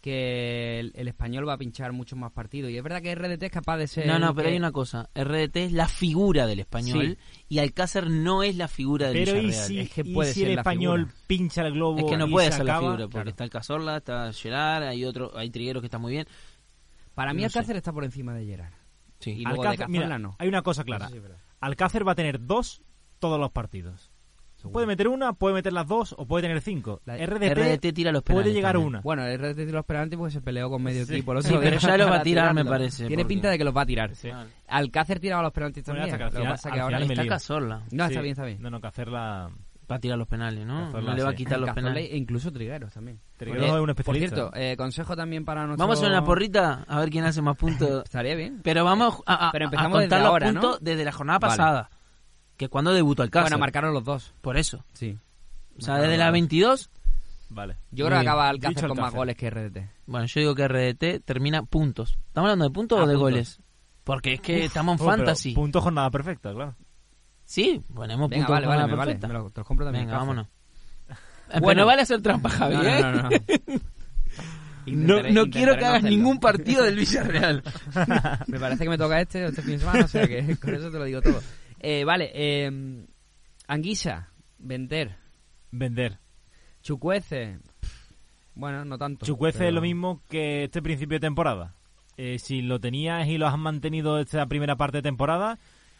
D: que el, el español va a pinchar muchos más partidos. Y es verdad que RDT es capaz de ser.
F: No, no,
D: el
F: pero
D: que-
F: hay una cosa. RDT es la figura del español y Alcácer no es la figura del
E: Pero ¿y si,
D: Es que
E: y
D: puede
E: si
D: ser
E: el español
D: figura.
E: pincha el globo
F: Es que no
E: y
F: puede
E: se
F: ser la figura porque
D: claro.
F: está el Cazorla, está Gerard, hay otro, hay Trigueros que está muy bien.
D: Para mí
F: no sé.
D: Alcácer está por encima de Gerard.
F: Sí.
D: Y luego de
E: Alcácer, mira,
D: no.
E: hay una cosa clara. Alcácer va a tener dos todos los partidos. Puede meter una, puede meter las dos o puede tener cinco.
D: La-
E: RDT,
F: RDT tira los penales
E: puede llegar
F: también.
E: una.
D: Bueno, el RT tiró los penaltis porque se peleó con medio
E: Sí.
D: equipo.
F: Sí, pero ya lo va a tirar, me parece,
D: Tiene
F: porque-
D: pinta de que los va a tirar.
E: Sí.
D: Alcácer tiraba los penaltis
E: Bueno,
D: también.
E: hasta que al
D: que pasa
E: al
D: que ahora
F: Está. Cazorla.
D: No, está bien, está bien.
E: No, no, que hacerla.
F: Va a tirar los penales, ¿no?
E: Cazorla,
F: no le va a
E: sí.
F: quitar los
D: Cazorla
F: penales.
D: e incluso Trigueros también.
E: Trigueros
D: Eh,
E: es un
D: Por
E: especialista.
D: cierto, eh, consejo también para nuestro...
F: Vamos a una porrita a ver quién hace más puntos.
D: Estaría bien.
F: Pero vamos a, a-
D: Pero
F: a
D: empezamos
F: contar
D: desde
F: los
D: ahora,
F: puntos
D: ¿no?
F: desde la jornada
D: Vale.
F: pasada. Que cuando debutó el caso.
D: Bueno, marcaron los dos.
F: Por eso.
D: Sí.
F: O sea, desde la 22.
E: Vale.
D: Yo creo que acaba Alcácer con más goles que RDT.
F: Bueno, yo digo que RDT termina puntos. ¿Estamos hablando de puntos
D: Ah,
F: o de
D: puntos.
F: goles? Porque es que estamos en
E: Oh, pero
F: fantasy.
E: Punto jornada perfecta, claro.
F: Sí, ponemos
D: Venga,
F: puntos
D: vale, vale, me vale.
F: perfecta.
D: Me lo- te los compro también.
F: Venga,
D: Alcácer.
F: vámonos. Pero
D: Bueno.
F: no vale hacer trampa, Javi.
D: No, no,
F: ¿eh?
D: no, no.
F: No,
D: Intentaré-
F: no quiero
D: intentaré
F: que hagas
D: hacerlo.
F: ningún partido del Villarreal.
D: Me parece que me toca este este fin de semana, o sea que con eso te lo digo todo. Eh, vale, eh, Anguisa, Venter,
E: Vender.
D: Chucuece. Bueno, no tanto.
E: Chucuece
D: pero-
E: es lo mismo que este principio de temporada. Eh, si lo tenías y lo has mantenido esta primera parte de temporada,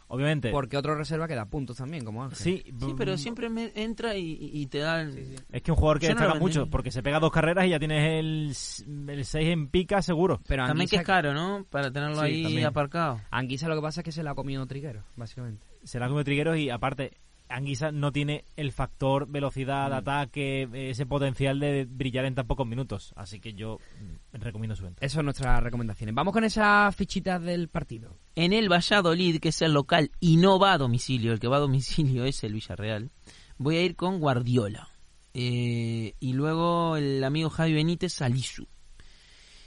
E: obviamente.
D: Porque otro reserva que da puntos también, como Ángel.
E: Sí,
F: Sí, pero siempre me entra y, y te da... el-
E: Es que un jugador que
F: Yo
E: destaca mucho, porque se pega dos carreras y ya tienes el, el 6 en pica seguro.
D: Pero
F: También que es caro, ¿no? Para tenerlo
E: Sí,
F: ahí
E: también.
F: aparcado.
D: Anguisa lo que pasa es que se la ha comido Triguero, básicamente.
E: Será como trigueros y aparte, Anguisa no tiene el factor velocidad,
F: Mm.
E: ataque, eh, ese potencial de brillar en tan pocos minutos. Así que yo mm, recomiendo su venta.
D: Esas son nuestras recomendaciones. Vamos con esas fichitas del partido.
F: En el Valladolid, que es el local y no va a domicilio, el que va a domicilio es el Villarreal, voy a ir con Guardiola. Eh, y luego el amigo Javi Benítez, Salisu.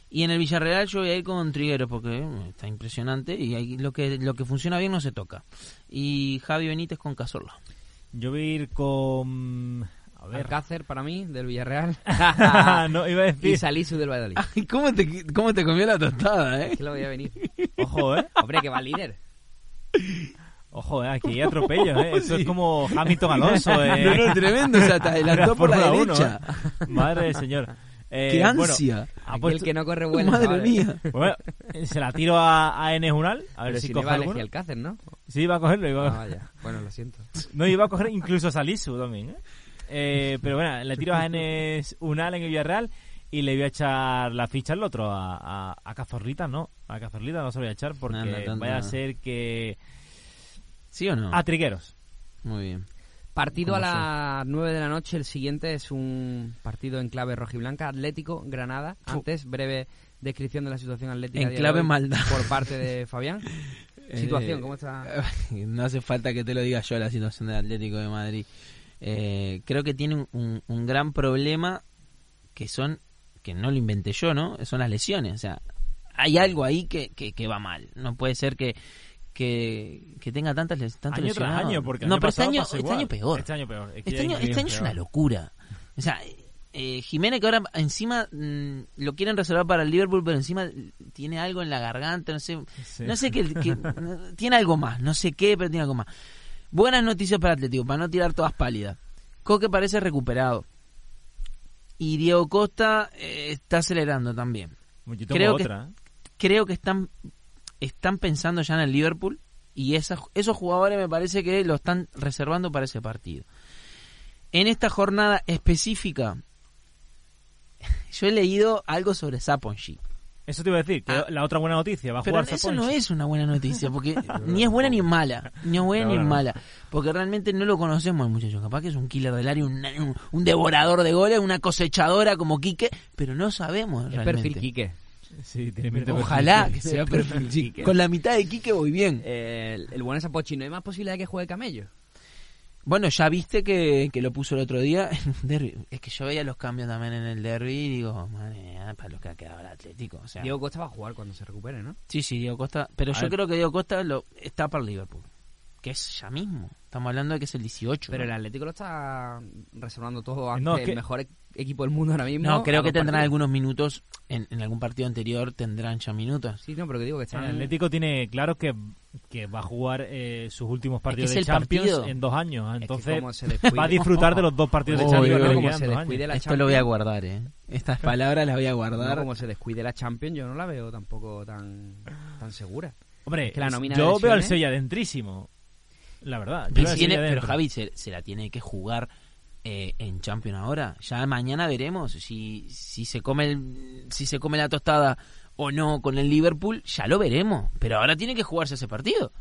F: Y en el Villarreal yo voy a ir con Trigueros porque eh, está impresionante y ahí lo que lo que funciona bien no se toca. Y Javi Benítez con Cazorla.
E: Yo voy a ir con... A ver...
D: Alcácer para mí, del Villarreal.
E: no, iba a
D: y
E: decir...
D: Salisu del Valladolid.
F: Ay, ¿cómo te, cómo te comió la tostada, eh?
D: Que lo voy a venir.
E: Ojo, ¿eh?
D: Hombre, que va líder.
E: Ojo, eh, aquí hay atropellos, ¿eh? Eso
F: Sí.
E: es como Hamilton Alonso, ¿eh?
F: No, no, tremendo, o sea, te adelantó por la
E: uno,
F: derecha.
E: ¿eh? Madre del señor. Eh,
F: ¡Qué
E: bueno,
F: ansia!
D: Aquí
E: puesto-
D: el que no corre vuela.
F: Madre mía.
E: Bueno, eh, se la tiro a, a Enes Unal, a ver
D: Pero
E: si,
D: si no
E: coge
D: iba a elegir
E: alguno.
D: Alcácer, ¿no?
E: Sí, iba a cogerlo. Iba a...
D: Ah, vaya. Bueno, lo siento.
E: No, iba a coger incluso a Salisu también, ¿eh? Eh, pero bueno, le tiro a Enes Unal en el Villarreal y le voy a echar la ficha al otro, a, a, a Cazorlita, no. A Cazorlita no se lo voy a echar porque
F: No, no, tanto
E: vaya a ser que...
F: ¿Sí o no?
E: A Trigueros.
F: Muy bien.
D: Partido a
F: ¿Cómo
D: las 9 de la noche. El siguiente es un partido en clave rojiblanca. Atlético, Granada. Antes, breve descripción de la situación atlética.
F: En clave maldad.
D: Por parte de Fabián. Situación,
F: Eh,
D: ¿cómo está?
F: No hace falta que te lo diga yo la situación del Atlético de Madrid. Eh, creo que tiene un, un- un gran problema que son, que no lo inventé yo, ¿no? Son las lesiones. O sea, hay algo ahí que, que, que va mal. No puede ser que, que, que tenga tantas les- tantos
E: Año tras
F: lesionados.
E: año, porque el
F: no, pero este año, este año peor.
E: Este año peor. Es que
F: Este año, este año es una locura. O sea, eh, Jiménez que ahora encima mm, lo quieren reservar para el Liverpool, pero encima tiene algo en la garganta, no sé,
E: Sí.
F: no sé qué, tiene algo más, no sé qué, pero tiene algo más. Buenas noticias para Atlético, para no tirar todas pálidas. Coque parece recuperado. Y Diego Costa eh, está acelerando también. Creo que-
E: otra. ¿eh?
F: Creo que están están pensando ya en el Liverpool y esas- esos jugadores me parece que lo están reservando para ese partido. En esta jornada específica, yo he leído algo sobre Saponji.
E: Eso te iba a decir, que
F: Ah.
E: la otra buena noticia va a
F: Pero
E: jugar
F: eso no es una buena noticia, porque ni es buena ni es mala. Ni es buena
E: No,
F: ni es
E: no.
F: mala. Porque realmente no lo conocemos al muchacho. Capaz que es un killer del área, un, un- un devorador de goles, una cosechadora como Quique, pero no sabemos
D: Es
F: realmente.
D: perfil Quique.
E: Sí, tiene
F: Ojalá
E: perfil.
F: que sea perfil
D: Quique.
F: Quique. Con la mitad de Quique voy bien.
D: Eh, el, el buen es Apochi. ¿No hay más posibilidad de que juegue Camello?
F: Bueno, ya viste que, que lo puso el otro día en un derby. Es que yo veía los cambios también en el derby y digo, madre mía, para lo que ha quedado el Atlético. O sea,
D: Diego Costa va a jugar cuando se recupere, ¿no?
F: sí, sí, Diego Costa. Pero
E: A
F: yo
E: ver.
F: creo que Diego Costa lo, está para el Liverpool. Que es ya mismo. Estamos hablando de que es el 18.
D: Pero
F: ¿no?
D: el Atlético lo está reservando todo ante
E: No, es
D: el
E: que-
D: mejor equipo del mundo ahora mismo.
F: No, creo que tendrán
D: partidos.
F: algunos minutos. En, en algún partido anterior tendrán ya minutos.
D: Sí, no, pero que digo que están...
E: El Atlético tiene claro que, que va a jugar eh, sus últimos partidos
F: es
E: de
F: el
E: Champions
F: partido.
E: en dos años.
D: Es que
E: Entonces
D: se descuide-
E: va a disfrutar de los dos partidos de
F: Uy,
E: Champions que
D: como
E: quedan
D: se
E: dos
D: descuide
E: años.
D: la
F: Esto lo voy a guardar, ¿eh? Estas palabras las voy a
D: No,
F: guardar.
D: como se descuide la Champions, yo no la veo tampoco tan, tan segura.
E: Hombre,
D: Es que la nómina de
E: yo veo al Sevilla dentrísimo. La verdad. Yo la
F: tiene- pero. Javi se, se la tiene que jugar eh, en Champions ahora. Ya mañana veremos si, si se come el, si se come la tostada o no con el Liverpool, ya lo veremos. Pero ahora tiene que jugarse ese partido.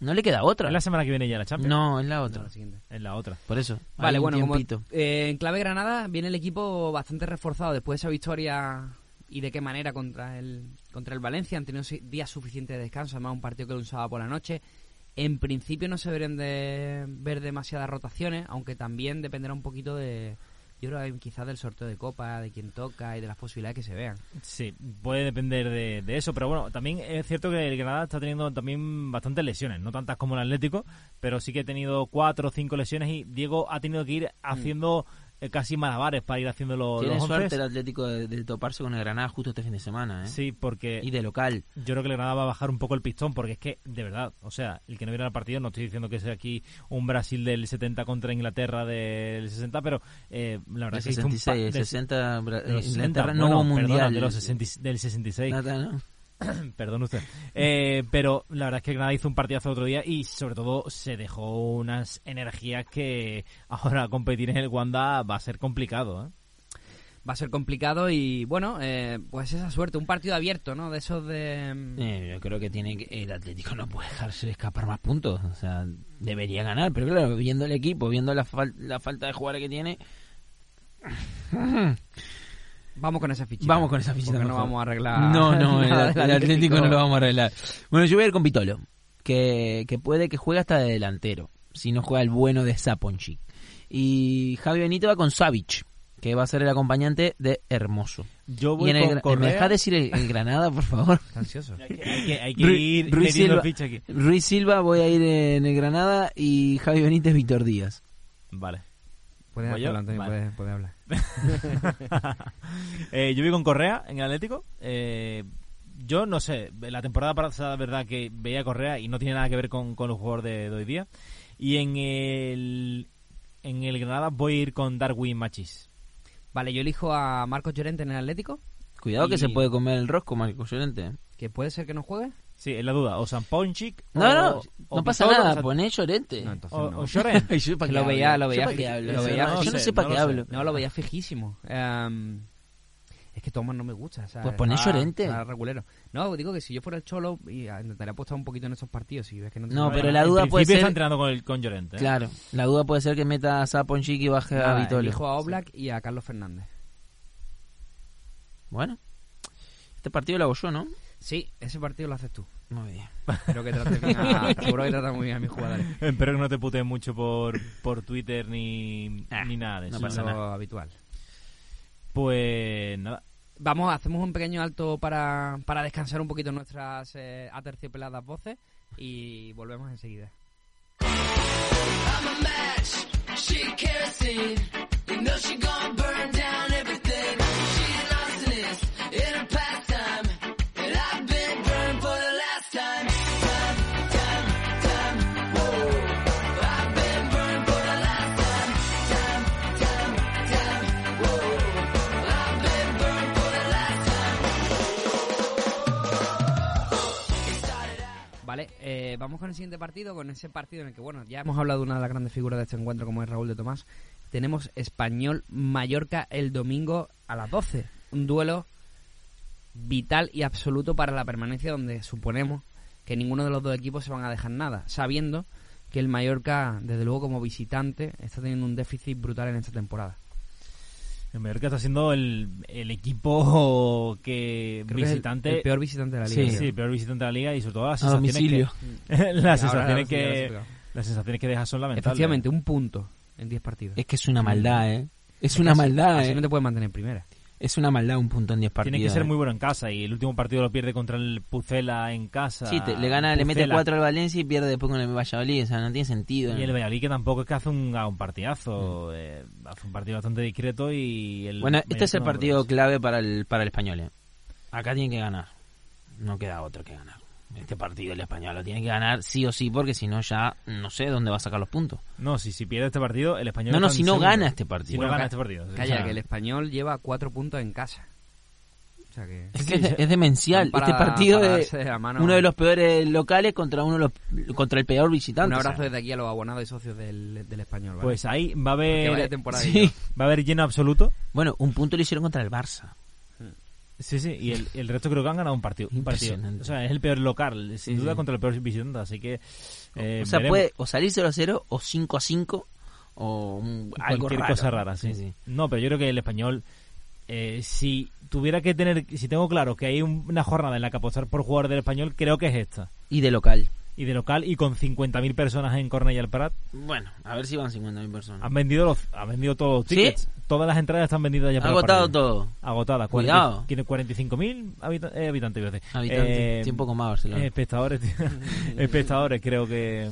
F: No le queda otra.
E: Es la semana que viene ya la Champions.
F: No, es la otra.
D: No, la siguiente.
E: Es la otra.
F: Por eso.
D: Vale, bueno, como,
F: tiempito.
D: eh, en clave Granada viene el equipo bastante reforzado después de esa victoria y de qué manera contra el contra el Valencia. Han tenido días suficientes de descanso, además un partido que lo usaba por la noche. En principio no se deberían de ver demasiadas rotaciones, aunque también dependerá un poquito de, yo creo que quizás del sorteo de copa, de quién toca y de las posibilidades que se vean.
E: Sí, puede depender de, de eso, pero bueno, también es cierto que el Granada está teniendo también bastantes lesiones, no tantas como el Atlético, pero sí que ha tenido cuatro o cinco lesiones y Diego ha tenido que ir haciendo eh, casi malabares para ir haciendo los,
F: Tiene
E: los
F: suerte el Atlético de, de toparse con el Granada justo este fin de semana, ¿eh?
E: Sí, porque
F: Y de local.
E: yo creo que el Granada va a bajar un poco el pistón, porque es que, de verdad, o sea, el que no viene al partido, no estoy diciendo que sea aquí un Brasil del 70 contra Inglaterra del 60, pero eh, la verdad
F: El
E: es que hizo un
F: 66,
E: pa-
F: el
E: del-
F: 60, Bra-
E: de los 60,
F: Inglaterra no
E: bueno,
F: mundial.
E: perdona, de los 60 del 66.
F: Nada, ¿no?
E: Perdón usted. Eh, pero la verdad es que Granada hizo un partidazo el otro día y sobre todo se dejó unas energías que ahora competir en el Wanda va a ser complicado. ¿eh?
D: Va a ser complicado y bueno, eh, pues esa suerte, un partido abierto, ¿no? De esos de... mm,
F: Eh, yo creo que tiene que, el Atlético no puede dejarse escapar más puntos. O sea, debería ganar, pero claro, viendo el equipo, viendo la, fal- la falta de jugadores que tiene,
D: Vamos con esa fichita.
F: vamos con esa fichita.
D: Porque no vamos a arreglar.
F: No, no, el, Atlético no lo vamos a arreglar. Bueno, yo voy a ir con Vitolo, que, que puede que juegue hasta de delantero, si no juega el bueno de Saponchik. Y Javi Benito va con Savic, que va a ser el acompañante de Hermoso.
E: Yo
F: Y
E: voy
F: en el,
E: con Correa.
F: ¿Me deja decir el, el Granada, por favor?
D: Está ansioso.
E: Hay que, hay que- hay que
F: Ru-
E: ir
F: Ruiz Silva.
E: ficha aquí.
F: Ruiz Silva voy a ir en el Granada y Javi Benítez Víctor Díaz.
E: Vale.
D: Puedes
E: ¿Voy yo?
D: hacerlo, Antonio,
E: Vale.
D: puedes, puedes hablar.
E: Eh, yo voy con Correa en el Atlético. Eh, yo no sé, la temporada pasada, la verdad que veía a Correa y no tiene nada que ver con, con el jugador de, de hoy día. Y en el, en el Granada voy a ir con Darwin Machis.
D: Vale, yo elijo a Marcos Llorente en el Atlético,
F: Cuidado que se puede comer el rosco, Marco Llorente.
D: que puede ser que no juegue.
E: Sí, es la duda. O Samponchik
F: No,
E: o,
F: no,
E: o
F: no pasa
E: Pitolo,
F: nada, poné Llorente.
D: No, entonces
E: o,
D: no.
E: o Llorent.
F: Ay, yo pa'
D: Que
F: qué
D: lo veía, lo
F: yo
D: veía
F: hablo,
D: lo
F: yo
D: veía-
F: no, yo no
E: sé,
F: para
E: no
F: qué hablo.
D: No, lo veía fijísimo. Em, es que Thomas no me gusta. o sea,
F: Pues poné Llorente.
D: regulero. No, digo que si yo fuera el Cholo, y, ah, intentaría apostar un poquito en estos partidos. Si ves que no,
F: No, pero la
E: En
F: duda puede ser-
E: está entrenando con, el, con Llorente. ¿eh?
F: Claro, la duda puede ser que meta a y baje a
D: Nada,
F: Vitolo.
D: elijo a Oblak y a Carlos Fernández.
F: Bueno, este partido lo hago yo, ¿no?
D: Sí, ese partido lo haces tú.
F: Muy bien.
D: Espero que trates bien a, seguro que tratas muy bien a mis jugadores.
E: Espero que no te puteen mucho por, por Twitter ni,
F: Ah,
E: ni nada de
F: no
E: eso.
F: pasa
D: lo
F: nada.
D: habitual.
E: Pues nada.
D: Vamos, hacemos un pequeño alto para, para descansar un poquito nuestras eh, aterciopeladas voces y volvemos enseguida.
C: I'm a match, she kerosene. You know she gonna burn down
D: Vale, eh, vamos con el siguiente partido, con ese partido en el que, bueno, ya hemos hablado de una de las grandes figuras de este encuentro, como es Raúl de Tomás. Tenemos Español-Mallorca el domingo a las 12. Un duelo vital y absoluto para la permanencia, donde suponemos que ninguno de los dos equipos se van a dejar nada, sabiendo que el Mallorca, desde luego como visitante, está teniendo un déficit brutal en esta temporada.
E: El Mallorca está siendo el, el equipo que
D: Creo que es el-
E: visitante.
D: el, peor visitante de la
F: Sí,
D: liga.
E: Sí,
D: creo.
E: el peor visitante de la liga y sobre todo las
F: A
E: sensaciones que, las sensaciones
D: sí, sí,
E: que las sensaciones que deja son lamentables.
D: Efectivamente, un punto en 10 partidos.
F: Es que es una maldad, ¿eh? Es una maldad,
D: así
F: ¿eh?
D: no te puedes mantener en primera.
F: Es una maldad un punto en 10 partidos.
E: Tiene que ser
F: ¿eh?
E: muy bueno en casa y el último partido lo pierde contra el Pucela en casa.
F: Sí, te- le gana, le mete
E: Pucela.
F: 4 al Valencia y pierde después con el Valladolid. O sea, no tiene sentido.
E: Y el. Valladolid que tampoco es que hace un, un partidazo, eh, hace un partido bastante discreto y el
F: Bueno, este es el
E: no
F: partido clave para el, para el español. ¿eh? Acá tiene que ganar. No queda otro que ganar. Este partido el español lo tiene que ganar sí o sí porque si no ya no sé dónde va a sacar los puntos.
E: No, si, si pierde este partido, el español.
F: No, no, si no
E: segundo.
F: gana este
E: Si
F: partido.
E: no
D: Bueno,
E: gana este partido.
D: Calla,
E: O sea,
D: que el español lleva cuatro puntos en casa. O sea que...
F: Es que es, es demencial.
D: Para-
F: este partido es
D: mano.
F: uno de los peores locales contra uno de los contra el peor visitante.
D: Un
F: o sea.
D: abrazo desde aquí a los abonados y socios del, del español. ¿vale?
E: Pues ahí va a haber
F: sí.
E: va a haber lleno absoluto.
F: Bueno, un punto lo hicieron contra el Barça.
E: Sí, sí, y el, el resto creo que han ganado un partido. Un partido. O sea, es el peor local, sin
F: Sí,
E: duda
F: sí.
E: contra el peor visitante, así que eh,
F: o sea,
E: veremos.
F: puede o salir 0 a 0 o 5 a 5 o un- algo
E: cualquier
F: raro.
E: cosa rara, sí.
F: Sí.
E: No, pero yo creo que el español, eh, si tuviera que tener, si tengo claro que hay un- una jornada en la que apostar por jugador del español, creo que es esta.
F: Y de local.
E: Y de local y con 50.000 personas en Cornella del Prat,
F: Bueno, a ver si van 50.000 personas.
E: han vendido los, han vendido todos los
F: ¿Sí?
E: Todas las entradas están vendidas ya
F: agotado todo.
E: Agotadas.
F: Cuidado.
E: Tiene 45.000 habita- eh, habitantes, iba a decir.
F: Habitantes.
E: Eh,
F: sí, un poco más Barcelona.
E: espectadores, espectadores creo que,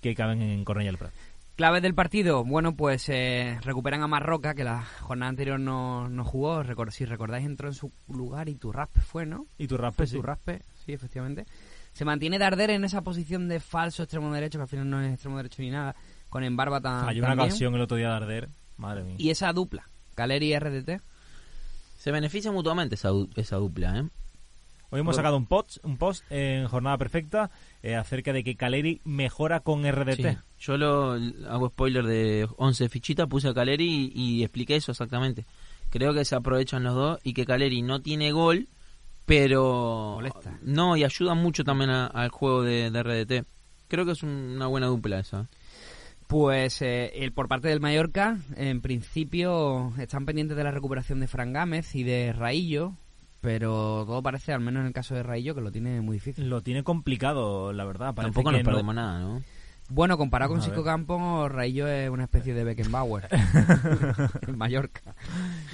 E: que caben en Cornella del Prat.
D: Claves del partido, bueno, pues eh, recuperan a Marroca, que la jornada anterior no, no jugó. Si recordáis, entró en su lugar y Turraspe fue, ¿no?
E: Y tu raspe, sí.
D: Turraspe, sí, efectivamente. Se mantiene Darder en esa posición de falso extremo derecho, que al final no es extremo derecho ni nada, con Embarba tan,
E: Falló una ocasión el otro día de arder. Madre mía.
D: Y esa dupla, Caleri y RDT.
F: Se beneficia mutuamente esa, du- esa dupla, ¿eh?
E: Hoy hemos sacado un post, un post en Jornada Perfecta eh, acerca de que Caleri mejora con RDT.
F: Sí. Yo lo hago spoiler de 11 fichitas, puse a Caleri y, y expliqué eso exactamente. Creo que se aprovechan los dos y que Caleri no tiene gol, pero
D: Molesta.
F: no y ayuda mucho también al juego de, de RDT. Creo que es un- una buena dupla esa.
D: Pues eh, el, por parte del Mallorca, en principio están pendientes de la recuperación de Fran Gámez y de Raillo, pero todo parece, al menos en el caso de Raillo, que lo tiene muy difícil.
E: Lo tiene complicado, la verdad. Parece
F: Tampoco nos
E: no-
F: perdemos nada, ¿no?
D: Bueno, comparado con. Sico Campos, Raillo es una especie de Beckenbauer en Mallorca.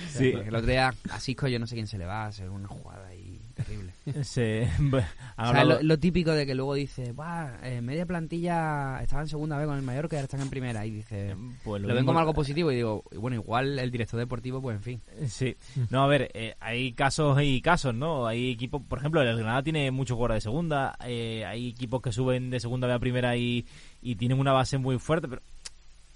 E: Sí.
D: El otro día a Sico yo no sé quién se le va a hacer una jugada ahí terrible.
E: Se- han
D: O sea, lo, lo típico de que luego dice, "Buah, eh, media plantilla estaba en segunda vez con el Mallorca y ahora están en primera. Y dice,
E: pues
D: lo ven
E: mismo-
D: como algo positivo y digo, bueno, igual el director deportivo, pues en fin.
E: Sí, no, a ver, eh, hay casos y casos, ¿no? Hay equipos, por ejemplo, el Granada tiene muchos jugadores de segunda, eh, hay equipos que suben de segunda vez a primera y, y tienen una base muy fuerte, pero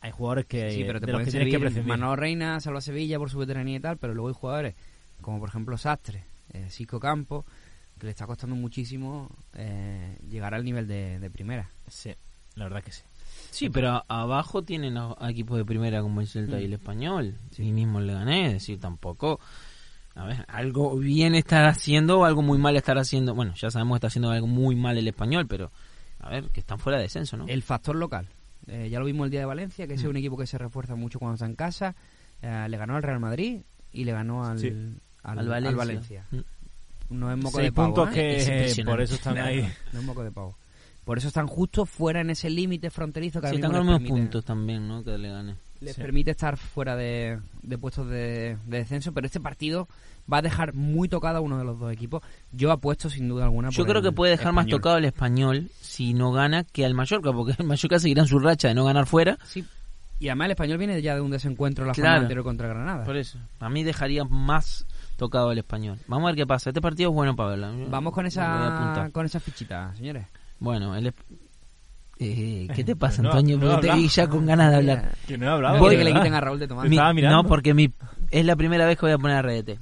E: hay jugadores que,
D: sí, pero te
E: de los que tienes que prescindir.
D: Manolo Reina, Salva Sevilla por su veteranía y tal, pero luego hay jugadores como por ejemplo Sastre, eh, Campo, que le está costando muchísimo eh, llegar al nivel de, de primera.
E: Sí, la verdad que sí.
F: Sí, pero a- abajo tienen a, a equipos de primera como el Celta y el Español. Y mismo le gané, es decir, tampoco... A ver, algo bien estar haciendo o algo muy mal estar haciendo. Bueno, ya sabemos que está haciendo algo muy mal el Español, pero... A ver, que están fuera de descenso, ¿no?
D: El factor local. Eh, ya lo vimos el día de Valencia, que es un equipo que se refuerza mucho cuando está en casa. Eh, le ganó al Real Madrid y le ganó al,
E: Sí.
D: Al,
F: Al
D: al
F: Valencia. Mm.
D: No es moco
E: Seis
D: de pavo,
E: puntos
D: ¿eh?
E: que
F: Es
E: eh, por eso están ahí.
D: No es moco de pavo. Por eso están justo fuera en ese límite fronterizo que
F: Sí, están con
D: les
F: los mismos
D: permite-
F: puntos también, ¿no? Que le gané.
D: les
E: Sí.
D: permite estar fuera de, de puestos de, de descenso, pero este partido va a dejar muy tocado a uno de los dos equipos. Yo apuesto sin duda alguna.
F: Yo
D: por
F: creo
D: el
F: que puede dejar más tocado el español si no gana que al Mallorca, porque el Mallorca seguirá en su racha de no ganar fuera.
D: Sí. Y además el español viene ya de un desencuentro la
F: Claro.
D: jornada anterior contra Granada.
F: Por eso. A mí dejaría más tocado el español. Vamos a ver qué pasa. Este partido es bueno para verla.
D: Vamos con esa con esas fichitas, señores.
F: Bueno, el... Eh, ¿Qué te pasa,
E: No,
F: Antonio?
E: no
F: Porque te vi ya con ganas de hablar.
E: Que no he hablado.
D: Voy que le quiten a Raúl de
E: estaba mirando.
F: No, porque mi, es la primera vez que voy a poner RDT.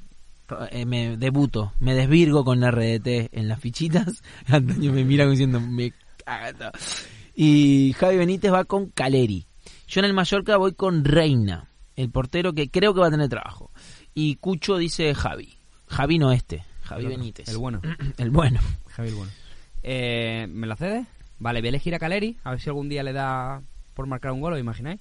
F: Eh, me debuto, me desvirgo con la RDT en las fichitas. Antonio me mira diciendo, me caga todo. Y Javi Benítez va con Caleri. Yo en el Mallorca voy con Reina, el portero que creo que va a tener trabajo. Y Cucho dice Javi. Javi no este, Javi
D: El otro,
F: Benítez.
D: El bueno.
F: El bueno.
D: Javier Bueno. Eh, ¿Me la cedes? Vale, voy a elegir a Caleri, a ver si algún día le da por marcar un gol, ¿os imagináis?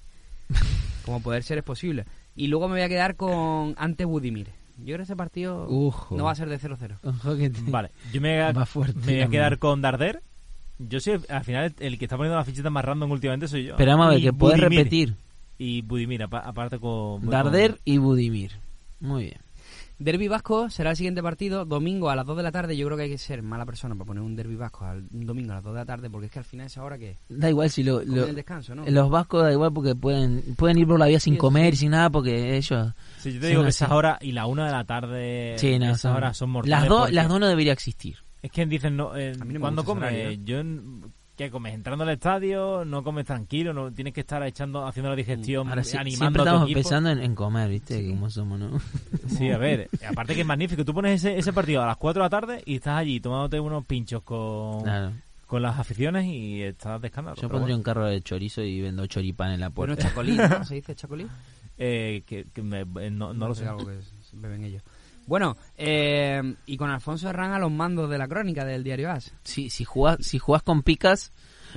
D: Como poder ser es posible. Y luego me voy a quedar con ante Budimir. Yo creo que ese partido
F: Ujo.
D: no va a ser de 0-0.
F: Ojo que te-
E: Vale, yo me, voy a-
F: Va fuerte,
E: me voy a quedar con Darder. Yo soy, al final, el que está poniendo las fichitas más random últimamente soy yo.
F: Pero vamos a ver, que puedes
E: Budimir.
F: repetir.
E: Y Budimir, apa- aparte con...
F: Darder y Budimir. Muy bien.
D: Derby Vasco será el siguiente partido, domingo a las 2 de la tarde. Yo creo que hay que ser mala persona para poner un Derby Vasco al, un domingo a las 2 de la tarde, porque es que al final es ahora que...
F: Da igual si lo, lo-
D: el descanso, ¿no?
F: los vascos da igual porque pueden pueden ir por la vía sin
D: Sí,
F: comer y sin nada porque ellos
E: Sí, yo te
F: Sí,
E: digo que
F: sí.
E: esas horas y la una de la tarde,
F: sí no,
E: esas
F: son-
E: horas son mortales.
F: las dos
E: porque
F: las dos no debería existir
E: Es que dicen, no, eh,
D: no me
E: ¿cuándo
D: gusta ese
E: come?
D: ¿eh?
E: Yo en- ¿qué comes? Entrando al estadio, no comes tranquilo, no tienes que estar echando, haciendo la digestión,
F: Ahora sí,
E: animando
F: siempre
E: a tu
F: estamos
E: equipo.
F: pensando en, en comer, ¿viste? Como somos, ¿no?
E: Sí, a ver, aparte que es magnífico. Tú pones ese, ese partido a las 4 de la tarde y estás allí tomándote unos pinchos con,
F: Claro.
E: con las aficiones y estás de escándalo.
F: Yo pondría
E: bueno.
F: un carro de chorizo y vendo choripán en la
D: Bueno,
F: puerta.
D: chacolín, ¿no? ¿Se dice chacolín?
E: Eh, que, que me- eh, no, no lo sé.
D: algo que beben ellos. Bueno, eh, y con Alfonso Herrán a los mandos de la crónica del diario As.
F: Si, si, jugás, si jugás con picas...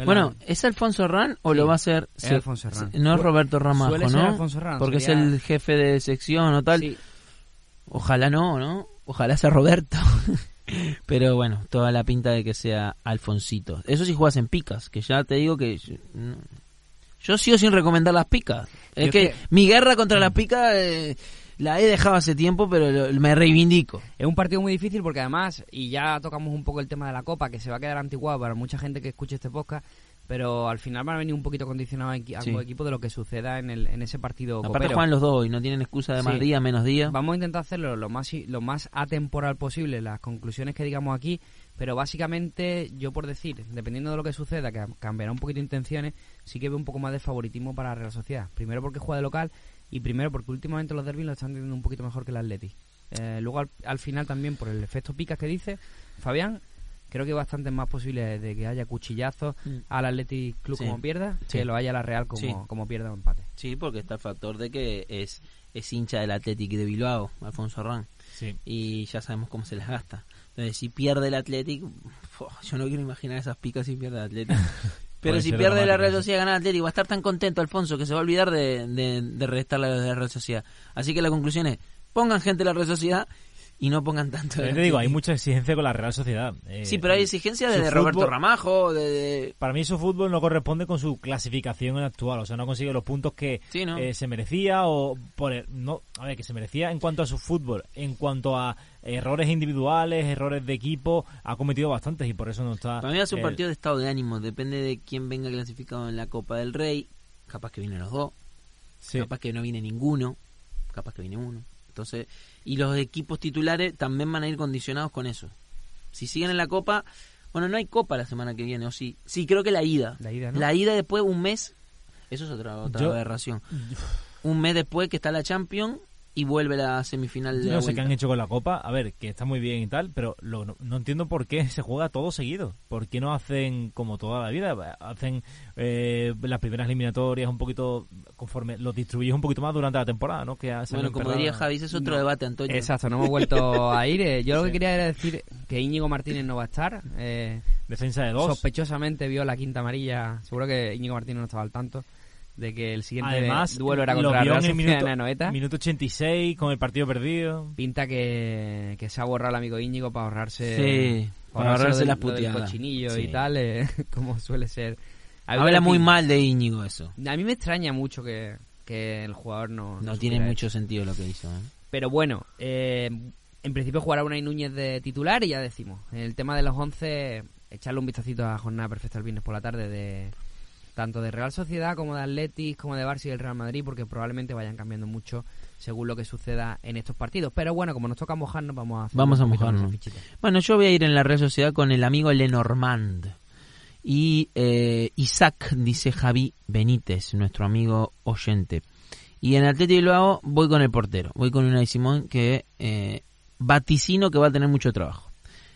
F: Bueno, ¿es Alfonso Herrán o
D: Sí,
F: lo va a hacer?
D: es
F: se-
D: Alfonso Herrán.
F: No es Roberto Ramajo,
D: suele ser
F: ¿no?
D: Alfonso Herrán,
F: Porque
D: sería-
F: es el jefe de sección o tal.
D: Sí,
F: Ojalá no, ¿no? Ojalá sea Roberto. Pero bueno, toda la pinta de que sea Alfonsito. Eso si juegas en picas, que ya te digo que... yo- no. Yo sigo sin recomendar las picas. Es que,
D: que-
F: mi guerra contra las picas eh, la he dejado hace tiempo, pero lo- me reivindico.
D: Es un partido muy difícil porque además, y ya tocamos un poco el tema de la Copa, que se va a quedar antiguado para mucha gente que escuche este podcast, pero al final van a venir un poquito condicionados a
F: Sí.
D: ambos equipos de lo que suceda en, el, en ese partido
F: Aparte
D: copero.
F: juegan los dos y no tienen excusa de más
D: Sí.
F: día, menos día.
D: Vamos a intentar hacerlo lo más lo más atemporal posible, las conclusiones que digamos aquí, pero básicamente yo por decir, dependiendo de lo que suceda, que cambiará un poquito de intenciones, sí que veo un poco más de favoritismo para la Real Sociedad. Primero porque juega de local y primero porque últimamente los derbis lo están teniendo un poquito mejor que el Atleti. Eh, luego al, al final también por el efecto picas que dice Fabián, creo que hay bastantes más posibilidades de que haya cuchillazos
F: Mm.
D: al Athletic Club
F: Sí.
D: como pierda
F: Sí.
D: que lo haya a la Real como,
F: Sí.
D: como pierda o empate.
F: Sí, porque está el factor de que es, es hincha del Athletic de Bilbao, Alfonso Arrán.
E: Sí.
F: y ya sabemos cómo se las gasta. Entonces, si pierde el Athletic, yo no quiero imaginar esas picas si pierde el Athletic. Pero si pierde la Real. Sociedad gana el va a estar tan contento Alfonso que se va a olvidar de, de, de restarle a los de la Real Sociedad. Así que la conclusión es, pongan gente de la Real Sociedad y no pongan tanto
E: te digo, hay mucha exigencia con la Real Sociedad. Eh,
F: Sí, pero hay exigencia
E: su
F: de Roberto Ramajo, de... de-
E: Para mí su fútbol no corresponde con su clasificación actual, o sea, no consigue los puntos que
F: Sí, ¿no?
E: eh, se merecía o por el- no, a ver, que se merecía en cuanto a su fútbol, en cuanto a errores individuales, errores de equipo, ha cometido bastantes y por eso no está.
F: Para mí ser un
E: eh,
F: partido de estado de ánimo, depende de quién venga clasificado en la Copa del Rey, capaz que vienen los dos,
E: sí.
F: capaz que no viene ninguno, capaz que viene uno. Entonces, y los equipos titulares también van a ir condicionados con eso. Si siguen en la Copa, bueno, no hay Copa la semana que viene, o sí. Sí, creo que la ida.
D: La ida, ¿no?
F: La ida después un mes, eso es otra, otra
E: Yo-
F: aberración. Un mes después que está la Champions y vuelve la semifinal de
E: Yo
F: la
E: no sé qué han hecho con la Copa, a ver, que está muy bien y tal, pero lo- no, no entiendo por qué se juega todo seguido. ¿Por qué no hacen como toda la vida? Hacen eh, las primeras eliminatorias un poquito conforme, los distribuyes un poquito más durante la temporada, ¿no? Que
F: Bueno, como diría Javi, ese es otro
D: No.
F: debate, Antonio.
D: Exacto, no hemos vuelto a ir. eh. Yo lo que quería era decir que Íñigo Martínez no va a estar. eh,
E: Defensa de dos.
D: sospechosamente vio la quinta amarilla. Seguro que Íñigo Martínez no estaba al tanto de que el siguiente
E: Además,
D: duelo era contra la
E: en minuto,
D: Anoeta.
E: minuto 86 con el partido perdido.
D: Pinta que, que se ha borrado el amigo Íñigo para ahorrarse,
F: Sí, para
D: ahorrarse
F: las puteadas.
D: cochinillo
F: Sí.
D: y tal, eh, como suele ser.
F: Habla muy mal de Íñigo eso.
D: A mí me extraña mucho que, que el jugador no.
F: No tiene mucho sentido lo que hizo. ¿eh?
D: Pero bueno, eh, en principio jugará Unai Núñez de titular y ya decimos. El tema de los 11, echarle un vistacito a la jornada perfecta el viernes por la tarde de tanto de Real Sociedad como de Atletis, como de Barça y del Real Madrid, porque probablemente vayan cambiando mucho según lo que suceda en estos partidos. Pero bueno, como nos toca mojarnos, vamos a hacer
F: Vamos a mojarnos. Bueno, yo voy a ir en la Real Sociedad con el amigo Lenormand. Y eh, Isaac, dice Javi Benítez, nuestro amigo oyente. Y en Atlético Bilbao voy con el portero. Voy con Unai Simón que eh, vaticino que va a tener mucho trabajo.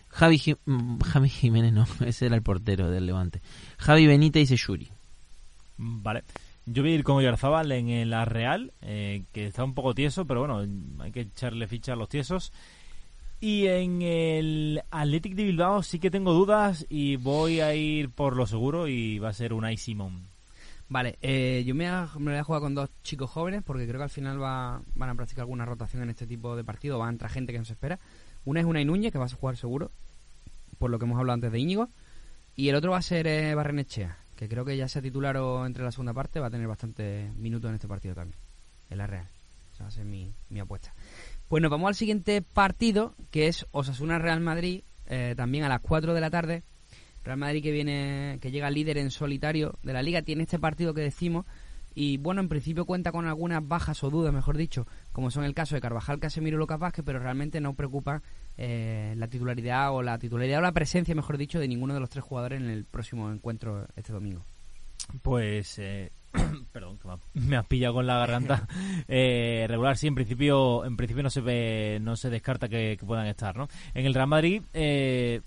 F: Javi, mm, Javi Jiménez no, ese era el portero del Levante. Javi Benítez dice Yuri.
E: Vale. Yo voy a ir con Oyarzábal en La Real, eh, que está un poco tieso, pero bueno, hay que echarle ficha a los tiesos. Y en el Athletic de Bilbao sí que tengo dudas y voy a ir por lo seguro y va a ser Unai Simón.
D: Vale, eh, yo me, voy a- jugar con dos chicos jóvenes porque creo que al final va, van a practicar alguna rotación en este tipo de partido, va a entrar gente que no se espera. Una es Unai Núñez, que va a jugar seguro, por lo que hemos hablado antes de Íñigo, y el otro va a ser eh, Barrenechea, creo que ya sea titular o entre la segunda parte, va a tener bastantes minutos en este partido también, en la Real. Esa va a ser mi, mi apuesta. Pues nos vamos al siguiente partido, que es Osasuna-Real Madrid, eh, también a las 4 de la tarde. Real Madrid que viene, que llega líder en solitario de la liga, tiene este partido que decimos Y bueno, en principio cuenta con algunas bajas o dudas, mejor dicho, como son el caso de Carvajal, Casemiro y Lucas Vázquez, pero realmente no preocupa eh, la titularidad o la titularidad o la presencia, mejor dicho, de ninguno de los tres jugadores en el próximo encuentro este domingo.
E: Pues, eh, perdón, que me ha- me has pillado con la garganta. Eh, regular, sí, en principio, en principio no se ve, no se descarta que, que puedan estar, ¿no? En el Real Madrid, eh,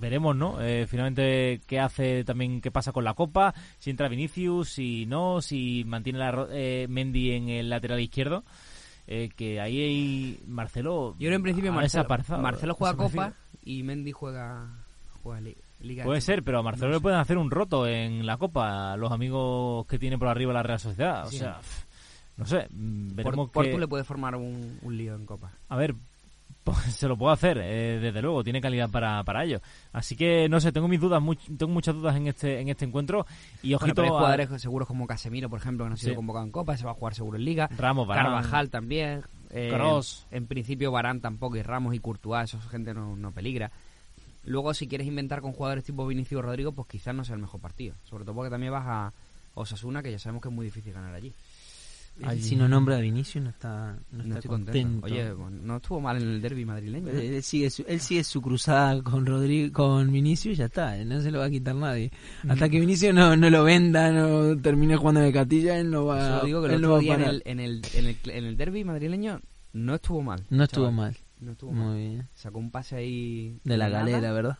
E: veremos, ¿no? Eh, finalmente qué hace también, qué pasa con la Copa, si entra Vinicius, si no, si mantiene la eh, Mendy en el lateral izquierdo. Eh, que ahí hay Marcelo.
D: Yo creo en principio Marcelo, juega. Copa y Mendy juega, juega li- Liga.
E: Puede ser, pero a Marcelo
D: No
E: le pueden hacer un roto en la Copa, los amigos que tiene por arriba la Real Sociedad. O
D: Sí.
E: sea, no sé, mm, veremos
D: Portu
E: que...
D: le puede formar un, un lío en Copa.
E: A ver, pues, se lo puede hacer, eh, desde luego, tiene calidad para, para ello. Así que, no sé, tengo mis dudas, much- tengo muchas dudas en este en este encuentro. Y
D: Bueno,
E: ojito
D: pero hay
E: a
D: seguros como Casemiro, por ejemplo, que no ha sido
E: Sí.
D: convocado en Copa, se va a jugar seguro en Liga.
E: Ramos, Varane.
D: Carvajal también. eh,
E: Kroos.
D: En principio Barán tampoco y Ramos y Courtois, esa gente no, no peligra. Luego, si quieres inventar con jugadores tipo Vinicius Rodrigo, pues quizás no sea el mejor partido. Sobre todo porque también vas a Osasuna, que ya sabemos que es muy difícil ganar allí.
E: Allí.
F: Si no nombra a Vinicius no está, no
D: No
F: está contento.
D: contento. Oye, no estuvo mal en el derby madrileño. ¿eh?
F: Eh, Él sigue, su, él sigue su cruzada con Rodrigo, con Vinicius y ya está, eh, no se lo va a quitar nadie. Hasta que Vinicius no, no lo venda, no termine jugando de catilla, él no va,
D: digo que
F: él va a
D: día en
F: parar.
D: el, en, el, en, el, en el derby madrileño no estuvo mal.
F: No estuvo
D: chaval.
F: mal,
D: No estuvo mal.
F: muy bien.
D: Sacó un pase ahí...
F: De la galera, ¿verdad?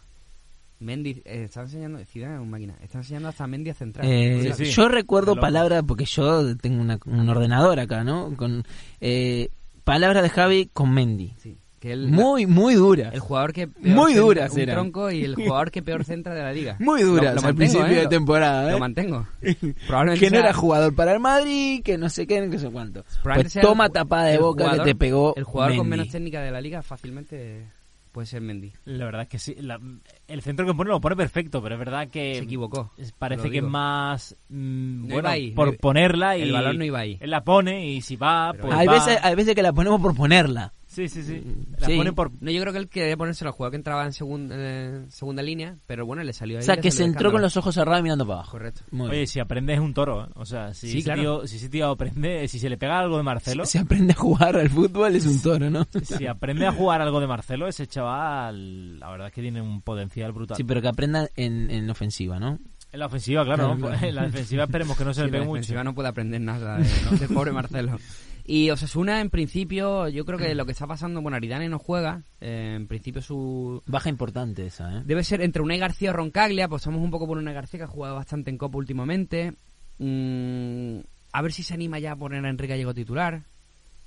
D: Mendy, eh, está enseñando, Zidane es un máquina, está enseñando hasta Mendy a central.
F: Eh,
E: Sí, sí.
F: Yo recuerdo palabras, porque yo tengo una- un ordenador acá, ¿no? Con eh, palabras de Javi con Mendy.
D: Sí, que él,
F: Muy, muy duras.
D: el jugador que peor
F: Muy duras
D: un tronco y el jugador que peor centra de la liga.
F: Muy
D: Lo- lo
F: al principio
D: ¿eh?
F: de
D: Lo-
F: temporada, ¿eh?
D: Lo mantengo. Probablemente
F: que no
D: sea-
F: era jugador para el Madrid, que no sé qué, no sé cuánto. Pues
D: el
F: toma
D: ju-
F: tapada de
D: el
F: boca
D: jugador-
F: que te pegó
D: El jugador con menos técnica de la liga fácilmente puede ser Mendy.
E: La verdad es que sí. la- el centro que pone lo pone perfecto, pero es verdad que...
D: Se equivocó.
E: Parece que es más mm,
D: No
E: bueno
D: ahí,
E: por
D: no
E: ponerla y
D: el balón no iba ahí.
E: él la pone y si va
D: Pero
E: pues
F: hay,
E: va.
F: veces, hay veces que la ponemos por ponerla.
E: Sí sí sí
F: Mm,
E: la
F: sí.
E: pone por
D: No, yo creo que él quería ponérselo al jugador que entraba en segunda, eh, segunda línea, pero bueno, le salió ahí.
F: O sea, que se
D: de
F: entró con los ojos cerrados mirando para abajo.
D: Correcto.
F: Muy
E: oye
F: bien.
E: si aprende es un toro ¿eh? o sea si
D: Sí,
E: ese
D: claro.
E: tío si ese tío aprende si se le pega algo de Marcelo
F: Si aprende a jugar al fútbol es un toro, ¿no?
E: si aprende a jugar algo de Marcelo ese chaval la verdad es que tiene un potencial brutal
F: Sí, pero que aprenda en, en ofensiva, ¿no?
E: en la ofensiva claro,
F: Claro,
E: ¿no?
F: claro.
E: en la defensiva esperemos que no se
D: Sí,
E: le
D: la
E: pegue mucho
D: defensiva no puede aprender nada de- del pobre Marcelo. Y Osasuna, en principio, yo creo que lo que está pasando, bueno, Aridane no juega, eh, en principio su...
F: Baja importante esa, ¿eh?
D: Debe ser entre Unai García o Roncaglia, pues estamos un poco por Unai García que ha jugado bastante en Copa últimamente. Mm, a ver si se anima ya a poner a Enrique Gallego titular,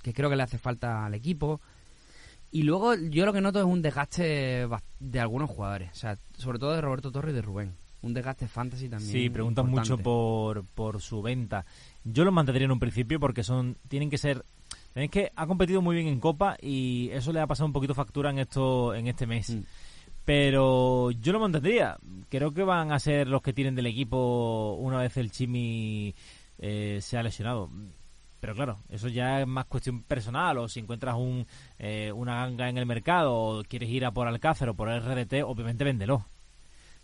D: que creo que le hace falta al equipo. Y luego yo lo que noto es un desgaste de algunos jugadores, o sea, sobre todo de Roberto Torres y de Rubén. Un desgaste fantasy también.
E: Sí, preguntan
D: importante.
E: mucho por, por su venta. Yo los mantendría en un principio porque son tienen que ser tenéis que ha competido muy bien en Copa y eso le ha pasado un poquito factura en esto en este mes.
D: Mm.
E: Pero yo lo mantendría. Creo que van a ser los que tienen del equipo una vez el Chimi eh, se ha lesionado. Pero claro, eso ya es más cuestión personal. O si encuentras un, eh, una ganga en el mercado o quieres ir a por Alcácer o por RDT, obviamente véndelo.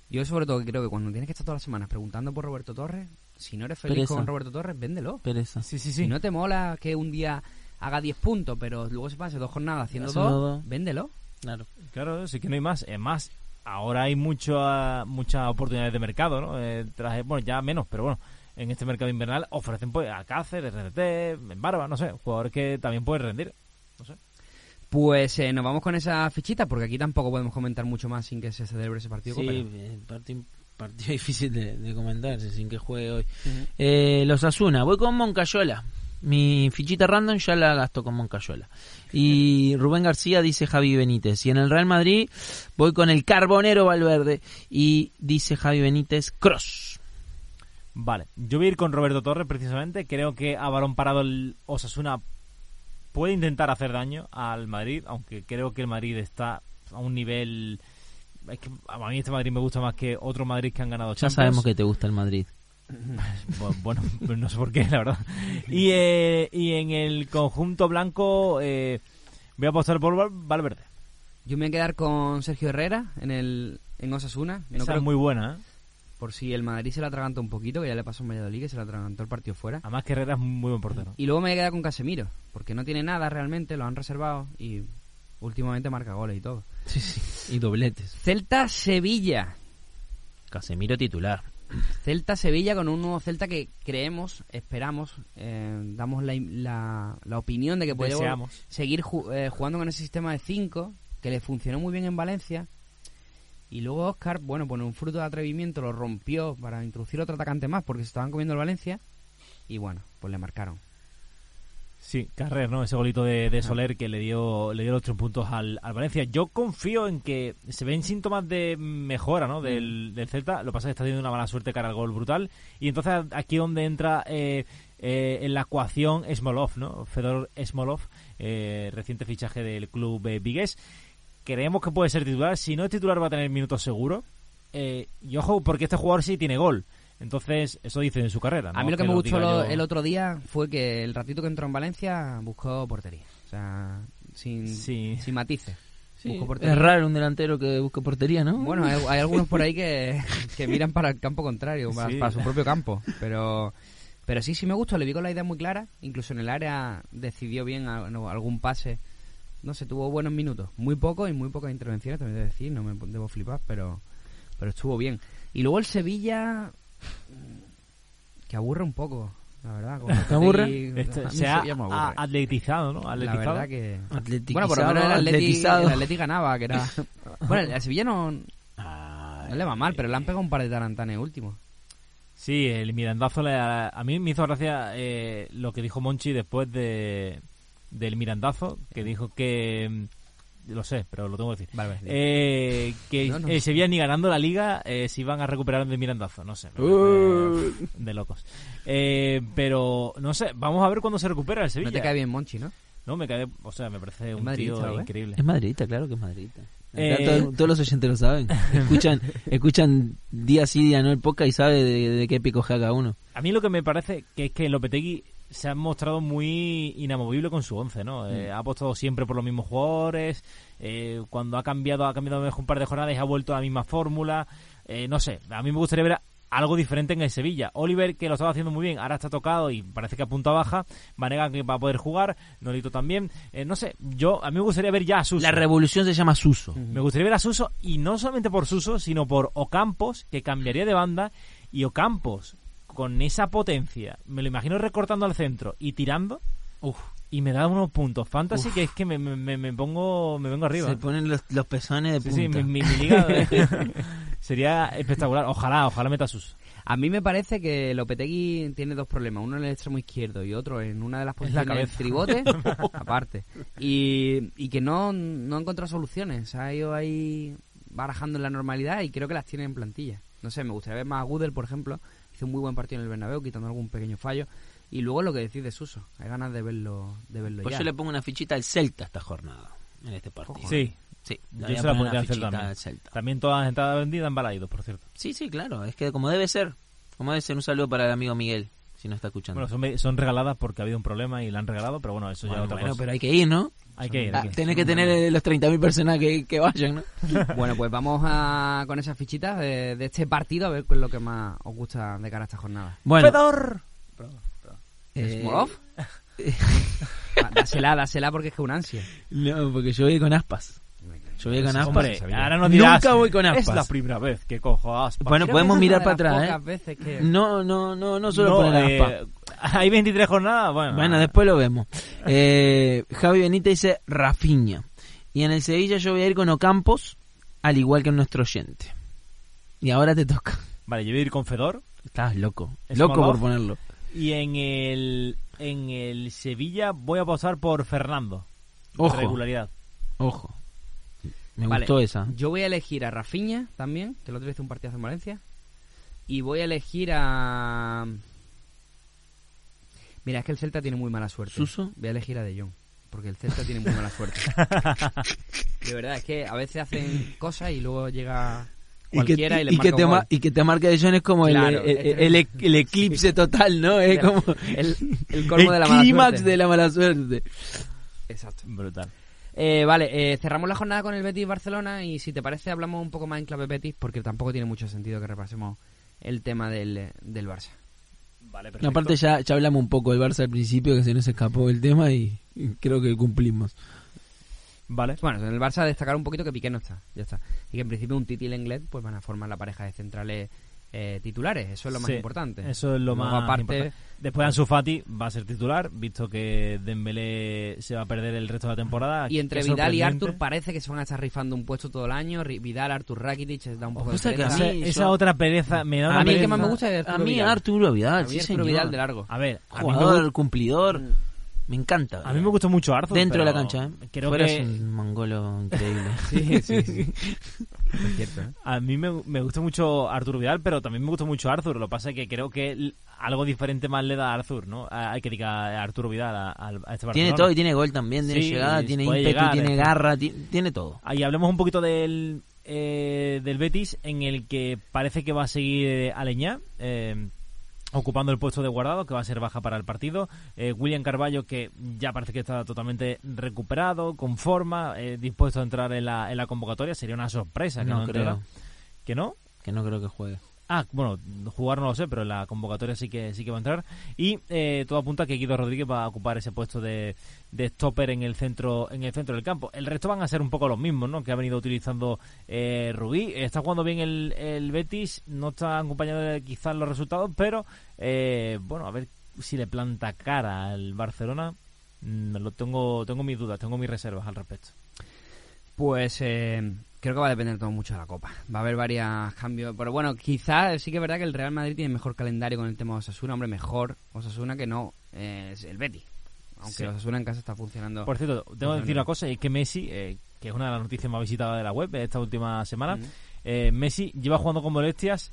D: Yo sobre todo creo que cuando tienes que estar todas las semanas preguntando por Roberto Torres, si no eres feliz
F: Pereza.
D: con Roberto Torres, véndelo.
F: Pereza.
E: Sí, sí,
D: Si no te mola que un día haga 10 puntos, pero luego se pase dos jornadas haciendo dos,
F: dos.
D: véndelo.
F: Claro.
E: Claro, sí que no hay más. Es más, ahora hay mucho, ah, muchas oportunidades de mercado, ¿no? Eh, tras- bueno, ya menos, pero bueno, en este mercado invernal ofrecen pues Alcácer, RDT, Barba, no sé, jugadores que también pueden rendir. No sé.
D: Pues eh, nos vamos con esa fichita, porque aquí tampoco podemos comentar mucho más sin que se celebre ese partido.
F: Sí, eh, partido, difícil de, de comentarse sin que juegue hoy. Eh, los Asuna, voy con Moncayola. Mi fichita random ya la gasto con Moncayola. Y Rubén García dice Javi Benítez. Y en el Real Madrid voy con el Carbonero Valverde. Y dice Javi Benítez Cross.
E: Vale, yo voy a ir con Roberto Torres precisamente. Creo que a balón parado el Osasuna puede intentar hacer daño al Madrid, aunque creo que el Madrid está a un nivel... Es que a mí este Madrid me gusta más que otro Madrid que han ganado
F: Ya
E: Champions.
F: sabemos que te gusta el Madrid.
E: Bu- Bueno, no sé por qué, la verdad. Y, eh, y en el conjunto blanco eh, voy a apostar por Val- Valverde.
D: Yo me voy a quedar con Sergio Herrera en el en Osasuna. No
E: Esa
D: creo,
E: es muy buena, ¿eh?
D: por si el Madrid se la atraganta un poquito, que ya le pasó en Valladolid, que se la atragantó el partido fuera.
E: Además que Herrera es muy buen portero.
D: Y luego me voy a quedar con Casemiro, porque no tiene nada realmente, lo han reservado y últimamente marca goles y todo.
F: Sí, sí. Y dobletes.
D: Celta-Sevilla.
F: Casemiro titular.
D: Celta-Sevilla con un nuevo Celta que creemos, esperamos, eh, damos la, la- la opinión de que puede seguir ju- eh, jugando con ese sistema de 5 que le funcionó muy bien en Valencia. Y luego Oscar, bueno, pues en un fruto de atrevimiento lo rompió para introducir otro atacante más porque se estaban comiendo el Valencia. Y bueno, pues le marcaron.
E: Sí, Carrer, ¿no? Ese golito de, de Soler que le dio le dio los tres puntos al, al Valencia. Yo confío en que se ven síntomas de mejora, ¿no? Del, del Celta. Lo que pasa es que está teniendo una mala suerte cara al gol brutal. Y entonces aquí donde entra eh, eh, en la ecuación Smolov, ¿no? Fedor Smolov, eh, reciente fichaje del club eh, Vigués. Creemos que puede ser titular. Si no es titular va a tener minutos seguro. Eh, y ojo, porque este jugador sí tiene gol. Entonces, eso dice en su carrera.
D: A
E: ¿no?
D: mí lo que, me gustó lo-
E: yo.
D: el otro día fue que el ratito que entró en Valencia buscó portería. O sea, sin,
E: Sí.
D: sin matices.
F: Sí, es raro un delantero que busque portería, ¿no?
D: Bueno, hay, hay algunos por ahí que, que miran para el campo contrario, para,
E: Sí.
D: para su propio campo. Pero pero sí, sí me gustó. Le vi con la idea muy clara. Incluso en el área decidió bien a- no, algún pase. No sé, tuvo buenos minutos. Muy pocos y muy pocas intervenciones, también de decir. No me debo flipar, pero, pero estuvo bien. Y luego el Sevilla... Que aburre un poco, la verdad.
F: ¿Te aburre?
E: Este,
D: a
E: se ha a- atletizado, ¿no?
D: La
E: Atletizado.
D: verdad que...
F: Atletizado,
D: Bueno, por lo menos el Atleti,
F: atletizado.
D: el Atleti ganaba, que era... Bueno, el Sevilla no, no le va mal, pero le han pegado un par de tarantanes últimos.
E: Sí, el Mirandazo le, a mí me hizo gracia eh, lo que dijo Monchi después de del Mirandazo, que dijo que mm, lo sé, pero lo tengo que decir.
D: Vale, vale.
E: Eh, que
D: No, no.
E: el Sevilla ni ganando la liga eh, se iban a recuperar del Mirandazo, no sé,
F: Uh.
E: parece de locos. Eh, pero no sé, vamos a ver cuándo se recupera el Sevilla.
D: No te cae bien Monchi, ¿no?
E: No, me cae, o sea, me parece un tío increíble.
F: Es madridista, claro que es madridista.
E: Eh,
F: todos los oyentes lo saben. Escuchan, escuchan día sí, día no el podcast y sabe de, de qué pico cada uno.
E: A mí lo que me parece que es que Lopetegui se ha mostrado muy inamovible con su once, ¿no?
D: Mm.
E: Eh, ha apostado siempre por los mismos jugadores, eh, cuando ha cambiado, ha cambiado mejor un par de jornadas y ha vuelto a la misma fórmula, eh, no sé, a mí me gustaría ver algo diferente en el Sevilla. Oliver, que lo estaba haciendo muy bien, ahora está tocado y parece que a punta baja, Vanega que va a poder jugar, Nolito también, eh, no sé, yo, a mí me gustaría ver ya a Suso.
F: La revolución se llama Suso.
E: Me gustaría ver a Suso y no solamente por Suso, sino por Ocampos, que cambiaría de banda y Ocampos con esa potencia, me lo imagino recortando al centro y tirando y me da unos puntos fantasy que es que me, me, me- pongo me vengo arriba.
F: Se ponen los, los pezones de
E: Sí, sí,
F: punta.
E: mi, mi- mi liga sería espectacular. Ojalá, ojalá meta Suso.
D: A mí me parece que Lopetegui tiene dos problemas, uno en el extremo izquierdo y otro en una de las posiciones del
E: cabeza.
D: tribote, aparte. Y, y que no, no ha encontrado soluciones, se ha ido ahí barajando en la normalidad y creo que las tiene en plantilla. No sé, me gustaría ver más a Gudel, por ejemplo, hizo un muy buen partido en el Bernabéu, quitando algún pequeño fallo. Y luego lo que decís de Suso, hay ganas de verlo, de verlo
F: Pues
D: ya.
F: yo le pongo una fichita al Celta esta jornada, en este partido.
E: Sí,
F: Sí,
E: yo se la
F: poner
E: pondría
F: una
E: al Celta
F: fichita
E: también.
F: al Celta.
E: También todas las entradas vendidas en Balaídos, por cierto.
F: Sí, sí, claro, es que como debe ser. Como debe ser, un saludo para el amigo Miguel, si no está escuchando.
E: Bueno, son, son regaladas porque ha habido un problema y la han regalado, pero bueno, eso ya es otra
F: bueno,
E: cosa.
F: pero hay que ir, ¿no?
E: Hay que ir.
F: Ah,
E: hay que
F: tener eh, los 30.000 personas que, que vayan, ¿no?
D: Bueno, pues vamos a, con esas fichitas de, de este partido a ver qué es lo que más os gusta de cara a esta jornada.
F: Bueno,
E: ¡Fedor!
F: eh,
D: ¿Smolov? Ah, dásela, dásela porque es que es un ansia.
F: no, porque yo voy con aspas. Yo voy con aspas.
E: Hombre, ahora no dirás.
F: Nunca voy con aspas.
E: Es la primera vez que cojo aspas.
F: Bueno,
D: Creo
F: podemos mirar para atrás, ¿eh?
D: veces que-
F: No, no, no, no solo
E: No,
F: poner
E: eh,
F: aspas.
E: Hay 23 jornadas, bueno.
F: Bueno, después lo vemos. Eh, Javi Benítez dice Rafiña. Y en el Sevilla yo voy a ir con Ocampos, al igual que nuestro oyente. Y ahora te toca.
E: Vale, yo voy a ir con Fedor.
F: Estás loco.
E: ¿Es
F: Loco por ponerlo.
E: Y en el, en el Sevilla voy a apostar por Fernando.
F: Ojo.
E: Regularidad.
F: Ojo. Me
D: Vale,
F: gustó esa.
D: Yo voy a elegir a Rafiña también, que el otro día hizo un partido en Valencia. Y voy a elegir a. Mira, es que el Celta tiene muy mala suerte.
F: ¿Suso?
D: Voy a elegir a De Jong. Porque el Celta tiene muy mala suerte. De verdad, es que a veces hacen cosas y luego llega
F: Y que,
D: cualquiera y, le
F: y que
D: marca
F: te y que te marque de John es como el-
D: Claro,
F: el,
D: es-
F: el- el- el eclipse total, ¿no? Es como
D: El, el colmo de la mala
F: clímax
D: suerte.
F: de la mala suerte.
D: Exacto.
E: Brutal.
D: Eh, vale, eh, cerramos la jornada con el Betis Barcelona y si te parece hablamos un poco más en clave Betis porque tampoco tiene mucho sentido que repasemos el tema del, del Barça.
E: Vale,
F: No, aparte ya, ya hablamos un poco del Barça al principio, que se nos escapó el tema y, y creo que cumplimos.
E: Vale.
D: Bueno, en el Barça destacar un poquito que Piqué no está, ya está. Y que en principio un Titi y Lenglet pues van a formar la pareja de centrales eh, titulares, eso es lo más
E: Sí,
D: importante.
E: Eso es lo
D: Luego,
E: más
D: aparte,
E: importante. Después Ansu Fati va a ser titular, visto que Dembélé se va a perder el resto de la temporada.
D: Y entre Vidal y. Artur parece que se van a estar rifando un puesto todo el año. Vidal, Artur Rakitic, da un poco de
F: que
D: pereza.
F: a
E: Esa,
F: mí-
E: esa
F: yo-
E: otra pereza me da
D: A
E: una
D: mí el que
E: pereza.
D: más me gusta es
F: A
D: Arturo
F: mí
D: Vidal.
F: Arturo Vidal,
D: A mí
F: sí
D: Arturo
F: señor.
D: Vidal de largo.
E: A ver, a mí, me,
F: Jugador cumplidor. Me encanta.
E: a mí me gustó mucho Arthur.
F: Dentro de la cancha, ¿eh?
E: Creo
F: Fuera
E: que
F: es un mongolo increíble.
D: Sí, sí, sí. Es cierto, ¿eh?
E: a mí me, me gusta mucho Arturo Vidal, pero también me gusta mucho Arthur. Lo que pasa es que creo que algo diferente más le da a Arthur, ¿no? Hay que diga a Arturo Vidal a, a- este Barcelona.
F: tiene todo y tiene gol también, tiene
E: Sí,
F: llegada, tiene ímpetu,
E: llegar,
F: tiene
E: eh.
F: garra, ti- tiene todo.
E: Ahí hablemos un poquito del, eh, del Betis, en el que parece que va a seguir eh, Aleñá, eh, ocupando el puesto de guardado, que va a ser baja para el partido. Eh, William Carballo, que ya parece que está totalmente recuperado, con forma, eh, dispuesto a entrar en la, en la convocatoria. Sería una sorpresa que no,
F: No
E: entrara.
F: creo,
E: ¿Que no?
F: que no creo que juegue.
E: Ah, bueno, jugar no lo sé, pero la convocatoria sí que sí que va a entrar. Y eh, todo apunta a que Guido Rodríguez va a ocupar ese puesto de, de stopper en el centro en el centro del campo. El resto van a ser un poco los mismos, ¿no? Que ha venido utilizando eh, Rubí. Está jugando bien el, el Betis, no está acompañado de quizás los resultados, pero eh, bueno, a ver si le planta cara al Barcelona. Mm, Lo tengo, tengo mis dudas, tengo mis reservas al respecto.
D: Pues creo que va a depender todo mucho de la Copa. Va a haber varios cambios. Pero bueno, quizás sí que es verdad que el Real Madrid tiene mejor calendario con el tema de Osasuna. Hombre, mejor Osasuna que no eh, es el Betis. Aunque
E: Sí.
D: Osasuna en casa está funcionando.
E: Por cierto, tengo que decir una cosa, y es que Messi, eh, que es una de las noticias más visitadas de la web esta última semana,
D: Mm.
E: eh, Messi lleva jugando con molestias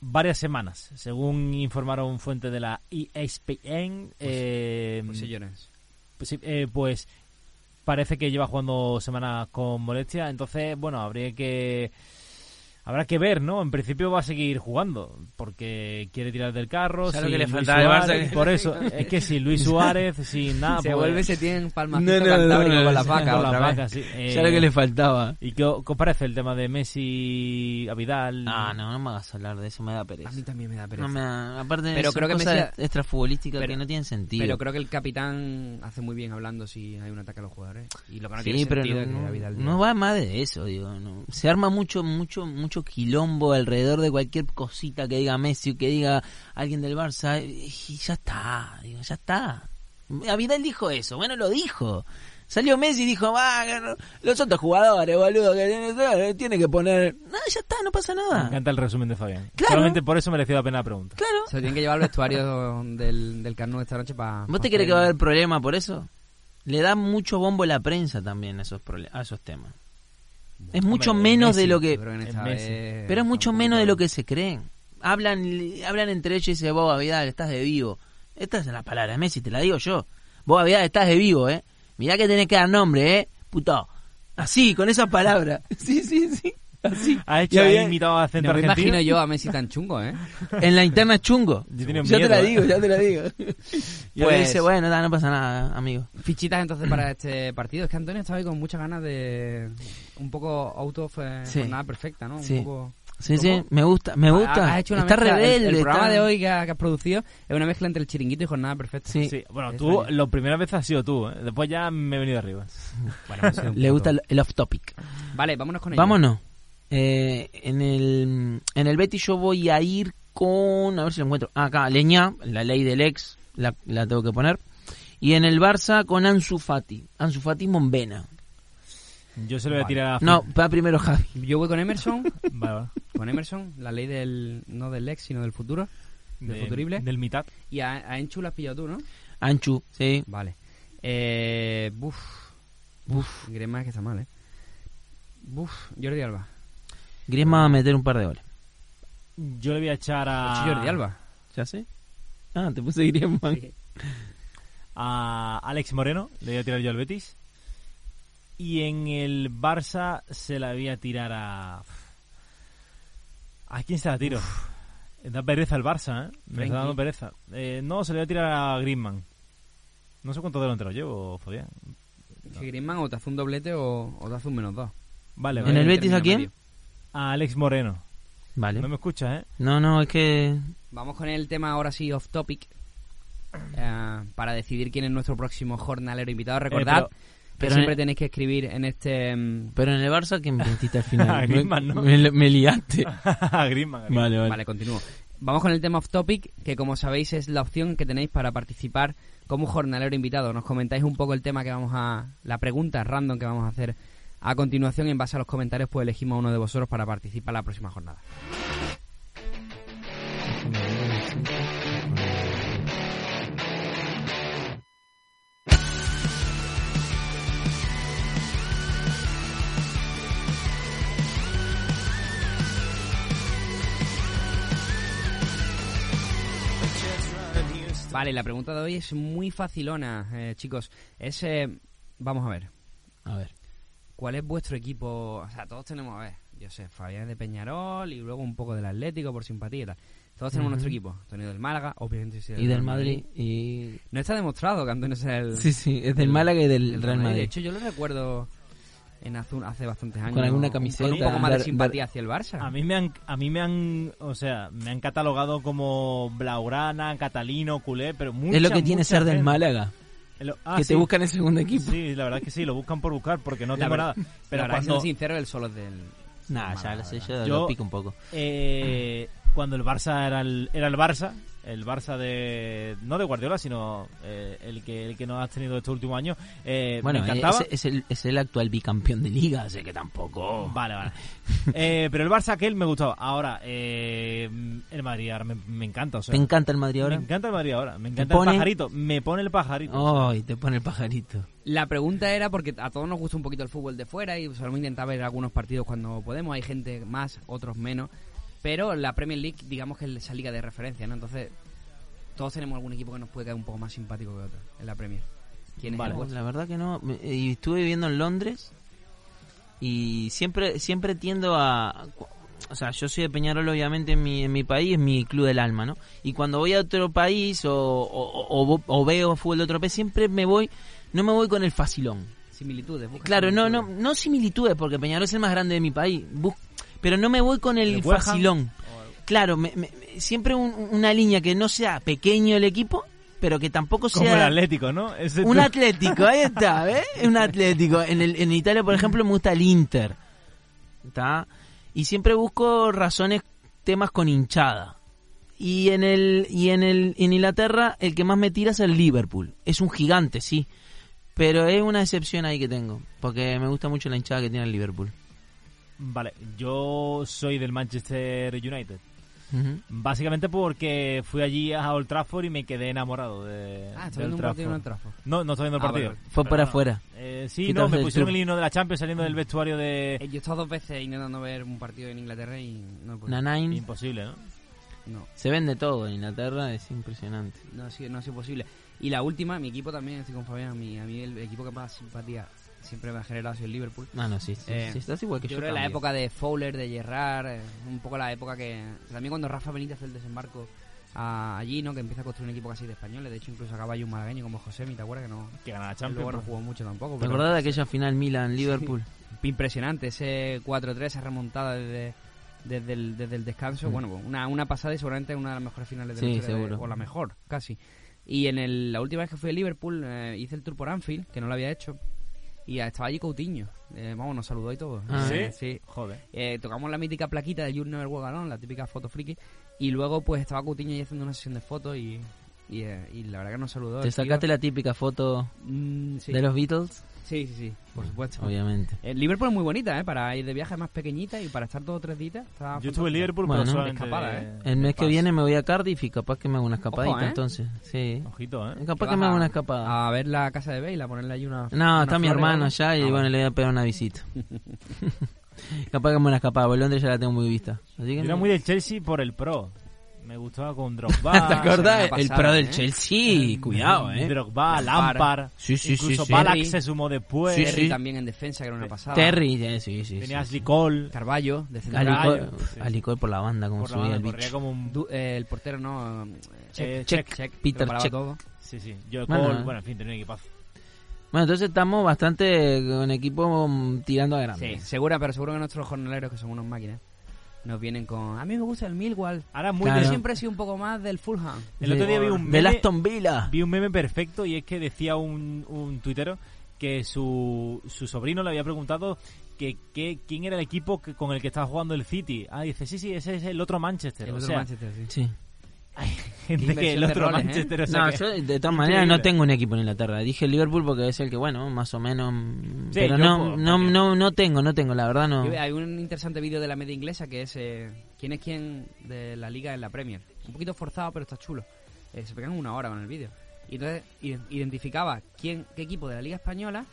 E: varias semanas, según informaron fuentes de la ESPN.
D: Pues
E: pues, eh, pues parece que lleva jugando semanas con molestias, entonces, bueno, habría que... Habrá que ver, ¿no? En principio va a seguir jugando, porque quiere tirar del carro.
F: ¿Sabes lo
E: sin
F: que le faltaba Barça?
E: Por eso, es que sin Luis Suárez, sin nada...
D: se
E: pues-
D: vuelve se tiene palmacito
F: No, no, no, no,
D: con las
F: sí,
D: vacas
E: con
D: vez.
E: vacas, sí. Eh,
F: lo que le faltaba.
E: ¿Y qué, os parece el tema de Messi a Vidal?
F: Ah, no, no me hagas hablar de eso, me da pereza.
D: A mí también me da pereza.
F: No me da- aparte,
D: Pero creo que
F: cosas
D: Messi-
F: extrafutbolísticas
D: pero-
F: que no tienen sentido.
D: Pero creo que el capitán hace muy bien hablando si hay un ataque a los jugadores. Y lo que no
F: sí,
D: tiene
F: pero
D: sentido
F: no,
D: es que
F: no-
D: a Vidal
F: no va más de eso, digo. no. Se arma mucho, mucho, mucho quilombo alrededor de cualquier cosita que diga Messi o que diga alguien del Barça y ya está, digo, ya está. A Vidal dijo eso, bueno, lo dijo. Salió Messi y dijo, va, los otros jugadores, boludo, que tiene, tiene que poner... No, ya está, no pasa
E: Me
F: nada.
E: encanta el resumen de Fabián.
F: Claro.
E: Solamente por eso mereció la pena la pregunta.
F: Claro.
D: Se lo tienen que llevar al vestuario del, del Carnot esta noche para...
F: ¿Vos te crees que va a haber problema por eso? Le da mucho bombo la prensa también a esos, a esos temas. Es mucho
E: Hombre,
F: menos
E: Messi,
F: de lo que... Pero es mucho menos de lo que se creen. Hablan hablan entre ellos y dicen, vos, Vidal, estás de vivo. Estas son las palabras de Messi, te la digo yo. Vos, Vidal, estás de vivo, ¿eh? Mirá que tenés que dar nombre, ¿eh? Puto. Así, con esas palabras. Sí, sí, sí. Así.
E: Ha hecho
F: había-
E: ahí imitado a acento
D: No me
E: argentino.
D: imagino yo a Messi tan chungo, ¿eh?
F: En la interna es chungo.
E: Yo
F: Ya te la
E: ¿eh?
F: digo, ya te la digo. Y
D: Pues-
F: dice, bueno, nada, no pasa nada, amigo.
D: Fichitas entonces para este partido. Es que Antonio estaba ahí con muchas ganas de... Un poco out of eh,
F: Sí.
D: jornada perfecta, ¿no? Un
F: Sí.
D: poco...
F: Sí,
D: ¿Cómo?
F: sí, me gusta, me gusta.
D: Has hecho una
F: está
D: mezcla- el-
F: rebelde.
D: El, programa
F: está-
D: de hoy que, ha- que has producido es una mezcla entre el chiringuito y jornada perfecta.
F: Sí.
E: Sí, bueno,
D: Eso
E: tú, la primera vez has sido tú, ¿eh? Después ya me he venido arriba.
D: Bueno, ha sido un
F: Le
D: poco-
F: gusta el, el off topic.
D: Vale, vámonos con ello.
F: Vámonos. Eh, en el en el Betis yo voy a ir con a ver si lo encuentro. Ah, acá Leña, la ley del ex, la, la tengo que poner. Y en el Barça con Ansu Fati, Ansu Fati Monbena.
E: Yo se lo voy a tirar a...
F: No, va primero Javi.
D: Yo voy con Emerson.
E: Vale, vale.
D: con Emerson, la ley del... No del ex, sino del futuro. ¿Del
E: De-
D: futurible?
E: Del mitad.
D: Y a, a Enchu la has pillado tú, ¿no?
F: Anchu, sí.
D: Vale. Eh, buf. Buf. Que está mal, ¿eh? Buf. Jordi Alba.
F: Griezmann va a meter un par de goles.
E: Yo le voy a echar a...
D: Jordi Alba.
F: ¿Ya sé? Ah, te puse Griezmann.
D: Sí.
E: a Alex Moreno, le voy a tirar yo al Betis. Y en el Barça se la voy a tirar a... ¿A quién se la tiro? Da pereza el Barça, ¿eh? Me está dando pereza. Eh, no, se le voy a tirar a Griezmann. No sé cuántos delanteros llevo, Fabián.
D: Que Griezmann o te hace un doblete o, o te hace un menos dos.
E: Vale,
F: ¿En
E: vale.
F: el Betis a quién?
E: A Alex Moreno.
F: Vale.
E: No me escuchas, ¿eh?
F: No, no, es que...
D: Vamos con el tema ahora sí off topic. eh, para decidir quién es nuestro próximo jornalero invitado. Recordad
E: pero-
D: que
F: pero
D: siempre
F: en-
D: tenéis que escribir en este. mm,
F: Pero en el Barça que me metiste al final.
E: A Griezmann,
F: me,
E: ¿no?
F: me- me liaste.
E: Griezmann.
F: Vale, vale.
D: Vale, continúo. Vamos con el tema off topic, que como sabéis es la opción que tenéis para participar como jornalero invitado. Nos comentáis un poco el tema que vamos a. la pregunta random que vamos a hacer a continuación. En base a los comentarios, pues elegimos a uno de vosotros para participar la próxima jornada. Vale, la pregunta de hoy es muy facilona, eh, chicos. Es. eh, vamos a ver.
F: A ver.
D: ¿Cuál es vuestro equipo? O sea, todos tenemos, a ver, yo sé, Fabián de Peñarol y luego un poco del Atlético por simpatía y tal. Todos tenemos nuestro equipo. Antonio del Málaga, obviamente. sí,
F: Y del Madrid. Y...
D: No está demostrado que Antonio sea el.
F: Sí, sí, es del Málaga y del
D: el
F: Real
D: De
F: Madrid.
D: hecho, yo lo recuerdo en hace, un- hace bastantes años.
F: Con alguna
D: un-
F: camiseta,
D: Con un poco más de simpatía hacia el Barça.
E: A mí me han, a mí me han, o sea, me han catalogado como Blaugrana, Catalino, culé, pero mucha,
F: es lo que tiene ser del
E: gente-
F: Málaga.
E: El- ah,
F: que
E: sí.
F: te buscan en segundo equipo.
E: Sí, la verdad es que sí, lo buscan por buscar porque no
D: La
E: tengo
D: verdad-
E: nada.
D: Pero para
E: cuando,
D: ser sincero, el solo es del.
F: Nah, ya
D: Málaga,
F: lo sé, yo,
E: Yo-
F: lo pico un poco.
E: eh, cuando el Barça era el, era el Barça, el Barça de no de Guardiola, sino eh, el que el que nos has tenido estos últimos años, eh,
F: Bueno,
E: me encantaba.
F: es, es el, es el actual bicampeón de liga, así que tampoco...
E: Vale, vale. Eh, pero el Barça aquel me gustaba. Ahora, eh, el Madrid ahora me, me encanta. O sea,
F: ¿Te encanta el Madrid ahora?
E: Me encanta el Madrid ahora. Me encanta
F: pone-
E: el pajarito. Me pone el pajarito.
F: Ay, te pone el pajarito.
D: La pregunta era porque a todos nos gusta un poquito el fútbol de fuera y solemos intentar ver algunos partidos cuando podemos. Hay gente más, otros menos. Pero la Premier League, digamos que es esa liga de referencia, ¿no? Entonces, todos tenemos algún equipo que nos puede caer un poco más simpático que otro en la Premier. ¿Quién es
E: Vale.
D: vuestro?
F: la verdad que no. Me- Y estuve viviendo en Londres y siempre siempre tiendo a... O sea, yo soy de Peñarol, obviamente, en mi, en mi país, es mi club del alma, ¿no? Y cuando voy a otro país o, o, o- o veo fútbol de otro país, siempre me voy... No me voy con el facilón.
D: Similitudes.
F: Claro, no, no,
D: similitudes.
F: no similitudes, porque Peñarol es el más grande de mi país. Bus- pero no me voy con el, facilón. Claro, me- me- siempre un- una línea que no sea pequeño el equipo, pero que tampoco
E: Como el
F: sea
E: Atlético, ¿no? Ese
F: un Atlético. Ahí está, ¿ves? Un Atlético. En, el, en Italia, por ejemplo, me gusta el Inter. ¿Está? Y siempre busco razones, temas con hinchada. Y en el y en el en Inglaterra el que más me tira es el Liverpool. Es un gigante, sí. Pero es una excepción ahí que tengo, porque me gusta mucho la hinchada que tiene el Liverpool.
E: Vale, yo soy del Manchester United. Básicamente porque fui allí a Old Trafford y me quedé enamorado de.
D: Ah, estoy viendo un partido en el
E: Trafford. No, no estoy viendo el
D: Ah,
E: partido.
D: vale.
F: Fue
E: no.
F: afuera.
E: Eh, sí, no, me pusieron el himno de la Champions saliendo del vestuario de.
D: Eh, Yo he estado dos veces intentando ver un partido en Inglaterra y no he podido.
F: Nanine.
E: Imposible, ¿no?
D: No,
F: Se vende todo en Inglaterra, es impresionante.
D: no ha, sido, no ha sido posible. Y la última, mi equipo también, estoy con Fabián, mi, a mí el equipo que más simpatía siempre me ha generado ha sido el Liverpool.
F: Ah, no, sí, sí,
D: Eh,
F: sí, estás igual que
D: Yo
F: yo.
D: creo que la época de Fowler, de Gerrard, eh, un poco la época que... También cuando Rafa Benítez hace el desembarco a- allí, ¿no? Que empieza a construir un equipo casi de españoles. De hecho, incluso acaba hay un malagueño como José, ¿te acuerdas? Que no...
E: Que gana la
D: Luego
E: Champions.
D: no
E: ¿no?
D: jugó mucho tampoco.
F: ¿Te acordás de aquella final Milan-Liverpool?
D: impresionante ese 4-3, esa remontada desde, desde, el, desde el descanso.
F: Mm.
D: Bueno, pues una, una pasada y seguramente una de las mejores finales de la
F: Sí,
D: historia de-
F: seguro.
D: o la mejor, casi. Y en el- la última vez que fui a Liverpool eh, hice el tour por Anfield, que no lo había hecho. Y estaba allí Coutinho. Eh, vamos, nos saludó y todo.
F: Ah,
E: ¿Sí?
D: Eh, sí.
E: Joder.
D: Eh, tocamos la mítica plaquita de You Never Walk Alone, la típica foto friki. Y luego pues estaba Coutinho ahí haciendo una sesión de fotos y, y, eh, y la verdad que nos saludó.
F: ¿Te
D: tío.
F: sacaste la típica foto
D: Mm, sí.
F: de los Beatles?
D: sí, sí, sí, por supuesto.
F: Obviamente.
D: El Liverpool es muy bonita, ¿eh? Para ir de viaje más pequeñita y para estar todo tres días. está
E: Yo estuve en. Liverpool,
F: Bueno,
E: pero
D: escapada,
E: de-
D: ¿eh?
F: El mes
E: de
F: que viene me voy a Cardiff y capaz que me hago una escapadita
D: Ojo, ¿eh?
F: entonces. Sí.
E: Ojito, ¿eh?
F: Capaz
D: ¿Qué
F: que me hago una escapada.
D: A ver la casa de Bale, a ponerle ahí una.
F: No,
D: una
F: está mi
D: de
F: hermano allá y
D: Ah,
F: bueno, le voy a pegar una visita. capaz que me hago una escapada, porque Londres ya la tengo muy vista. Así que
E: Yo
F: me-
E: era muy del Chelsea por el pro. Me gustaba con Drogba.
F: ¿Te acordás? El
D: pasada,
F: pro del
D: ¿eh?
F: Chelsea, cuidado, eh.
E: Drogba, Lampard.
F: Sí, sí, sí,
E: Incluso
F: sí.
D: Terry.
E: se sumó después.
F: Sí,
D: Terry
F: sí.
D: también en defensa, que era una pasada.
F: Terry, sí, sí.
E: Tenía
F: sí.
E: Ashley Cole.
D: Carballo, de central.
F: Alicol por la banda, como
E: Por la
F: subía
E: banda,
F: el bicho.
E: como un...
D: Du- eh, el portero, no. eh,
E: Eh,
D: Check,
E: Check.
D: Check,
F: Peter Check.
D: todo.
E: Sí, sí. Yo
F: Bueno,
E: Cole. Bueno, en fin, tenía un equipazo.
F: Bueno, entonces estamos bastante con equipo mm, tirando a grande.
D: Sí, segura, pero seguro que nuestros jornaleros, que son unos máquinas, nos vienen con... A mí me gusta el Millwall.
E: Ahora muy
F: Claro.
D: Yo siempre he sido un poco más del Fulham.
E: El otro día vi un
F: Del
E: meme,
F: Aston Villa.
E: vi un meme perfecto y es que decía un, un tuitero que su, su sobrino le había preguntado que, que quién era el equipo que- con el que estaba jugando el City. Ah, dice, sí, sí, ese es el otro Manchester.
D: El
E: o
D: otro
E: sea,
D: Manchester, sí.
F: Sí.
E: Hay gente que el
D: de
E: otro
D: roles, ¿eh?
E: Manchester, o sea
F: No,
E: que-
F: yo de todas maneras no tengo un equipo en Inglaterra. Dije Liverpool porque es el que, bueno, más o menos...
E: Sí,
F: pero no, no,
E: también.
F: no, no tengo, no tengo, la verdad no.
D: Hay un interesante vídeo de la media inglesa que es eh, quién es quién de la liga en la Premier. Un poquito forzado, pero está chulo. Eh, se pegan una hora con el vídeo. Y entonces ide- identificaba quién, qué equipo de la liga española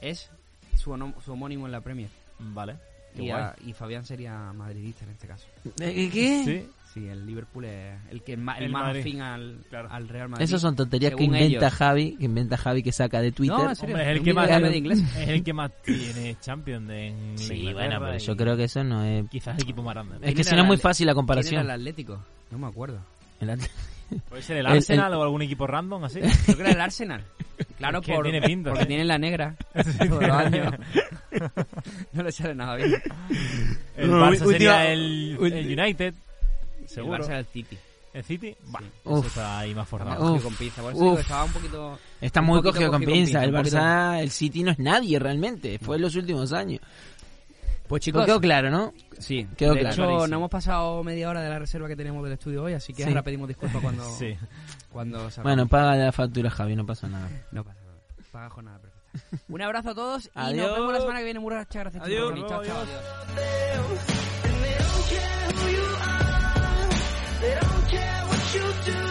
D: es su, su homónimo en la Premier.
E: Vale.
D: Y, a- y Fabián sería madridista en este caso.
F: ¿Eh, ¿Qué?
E: Sí.
D: Sí, el Liverpool es el que ma- el,
E: El
D: más
E: Madrid.
D: afín al,
E: Claro.
D: al Real Madrid.
F: Esas son tonterías que inventa
D: ellos.
F: Javi, que inventa Javi que saca de Twitter.
D: No, en serio.
E: Hombre, es el que más
D: de la media inglesa.
E: es el que más tiene Champions en
F: sí,
E: Inglaterra
F: bueno, pero
E: y
F: yo creo que eso no es...
E: quizás el equipo más grande.
F: Es
D: ¿Quién
F: que si no es muy fácil la
D: ¿Quién era
F: comparación.
D: el Atlético? No me acuerdo.
F: El
E: Puede ser el Arsenal
F: el-
E: o algún equipo random así.
D: Creo que era el Arsenal. Claro, por,
E: tiene pinta,
D: porque
E: ¿eh?
D: tienen la negra todos los años. no le sale nada bien.
E: El Barça sería el United.
D: El
E: Seguro.
D: Barça era el City.
E: El City. Bah,
D: Sí.
F: Uf.
E: está ahí más forzado.
F: Uf,
D: cogido con pinza. Por eso digo que
F: uf.
D: estaba un poquito...
F: Está
D: un
F: muy
D: poquito
F: cogido con
D: cogido
F: pinza. El
D: poquito.
F: Barça, el City no es nadie realmente. Fue en los últimos años.
D: Pues
F: Pues quedó claro, ¿no?
D: Sí,
F: Quedó
D: de
F: claro.
D: hecho
E: Clarísimo.
D: no hemos pasado media hora de la reserva que tenemos del estudio hoy, así que
F: Sí.
D: ahora pedimos disculpas cuando,
E: Sí.
D: cuando.
F: Bueno, paga la factura, Javi, no pasa nada.
D: No pasa nada. Paga jornada perfecta. Un abrazo a todos y
F: Adiós.
D: nos vemos la semana que viene. Muchas gracias, chicos.
F: Adiós.
D: Chao, chao.
E: Adiós.
C: They don't care what you do.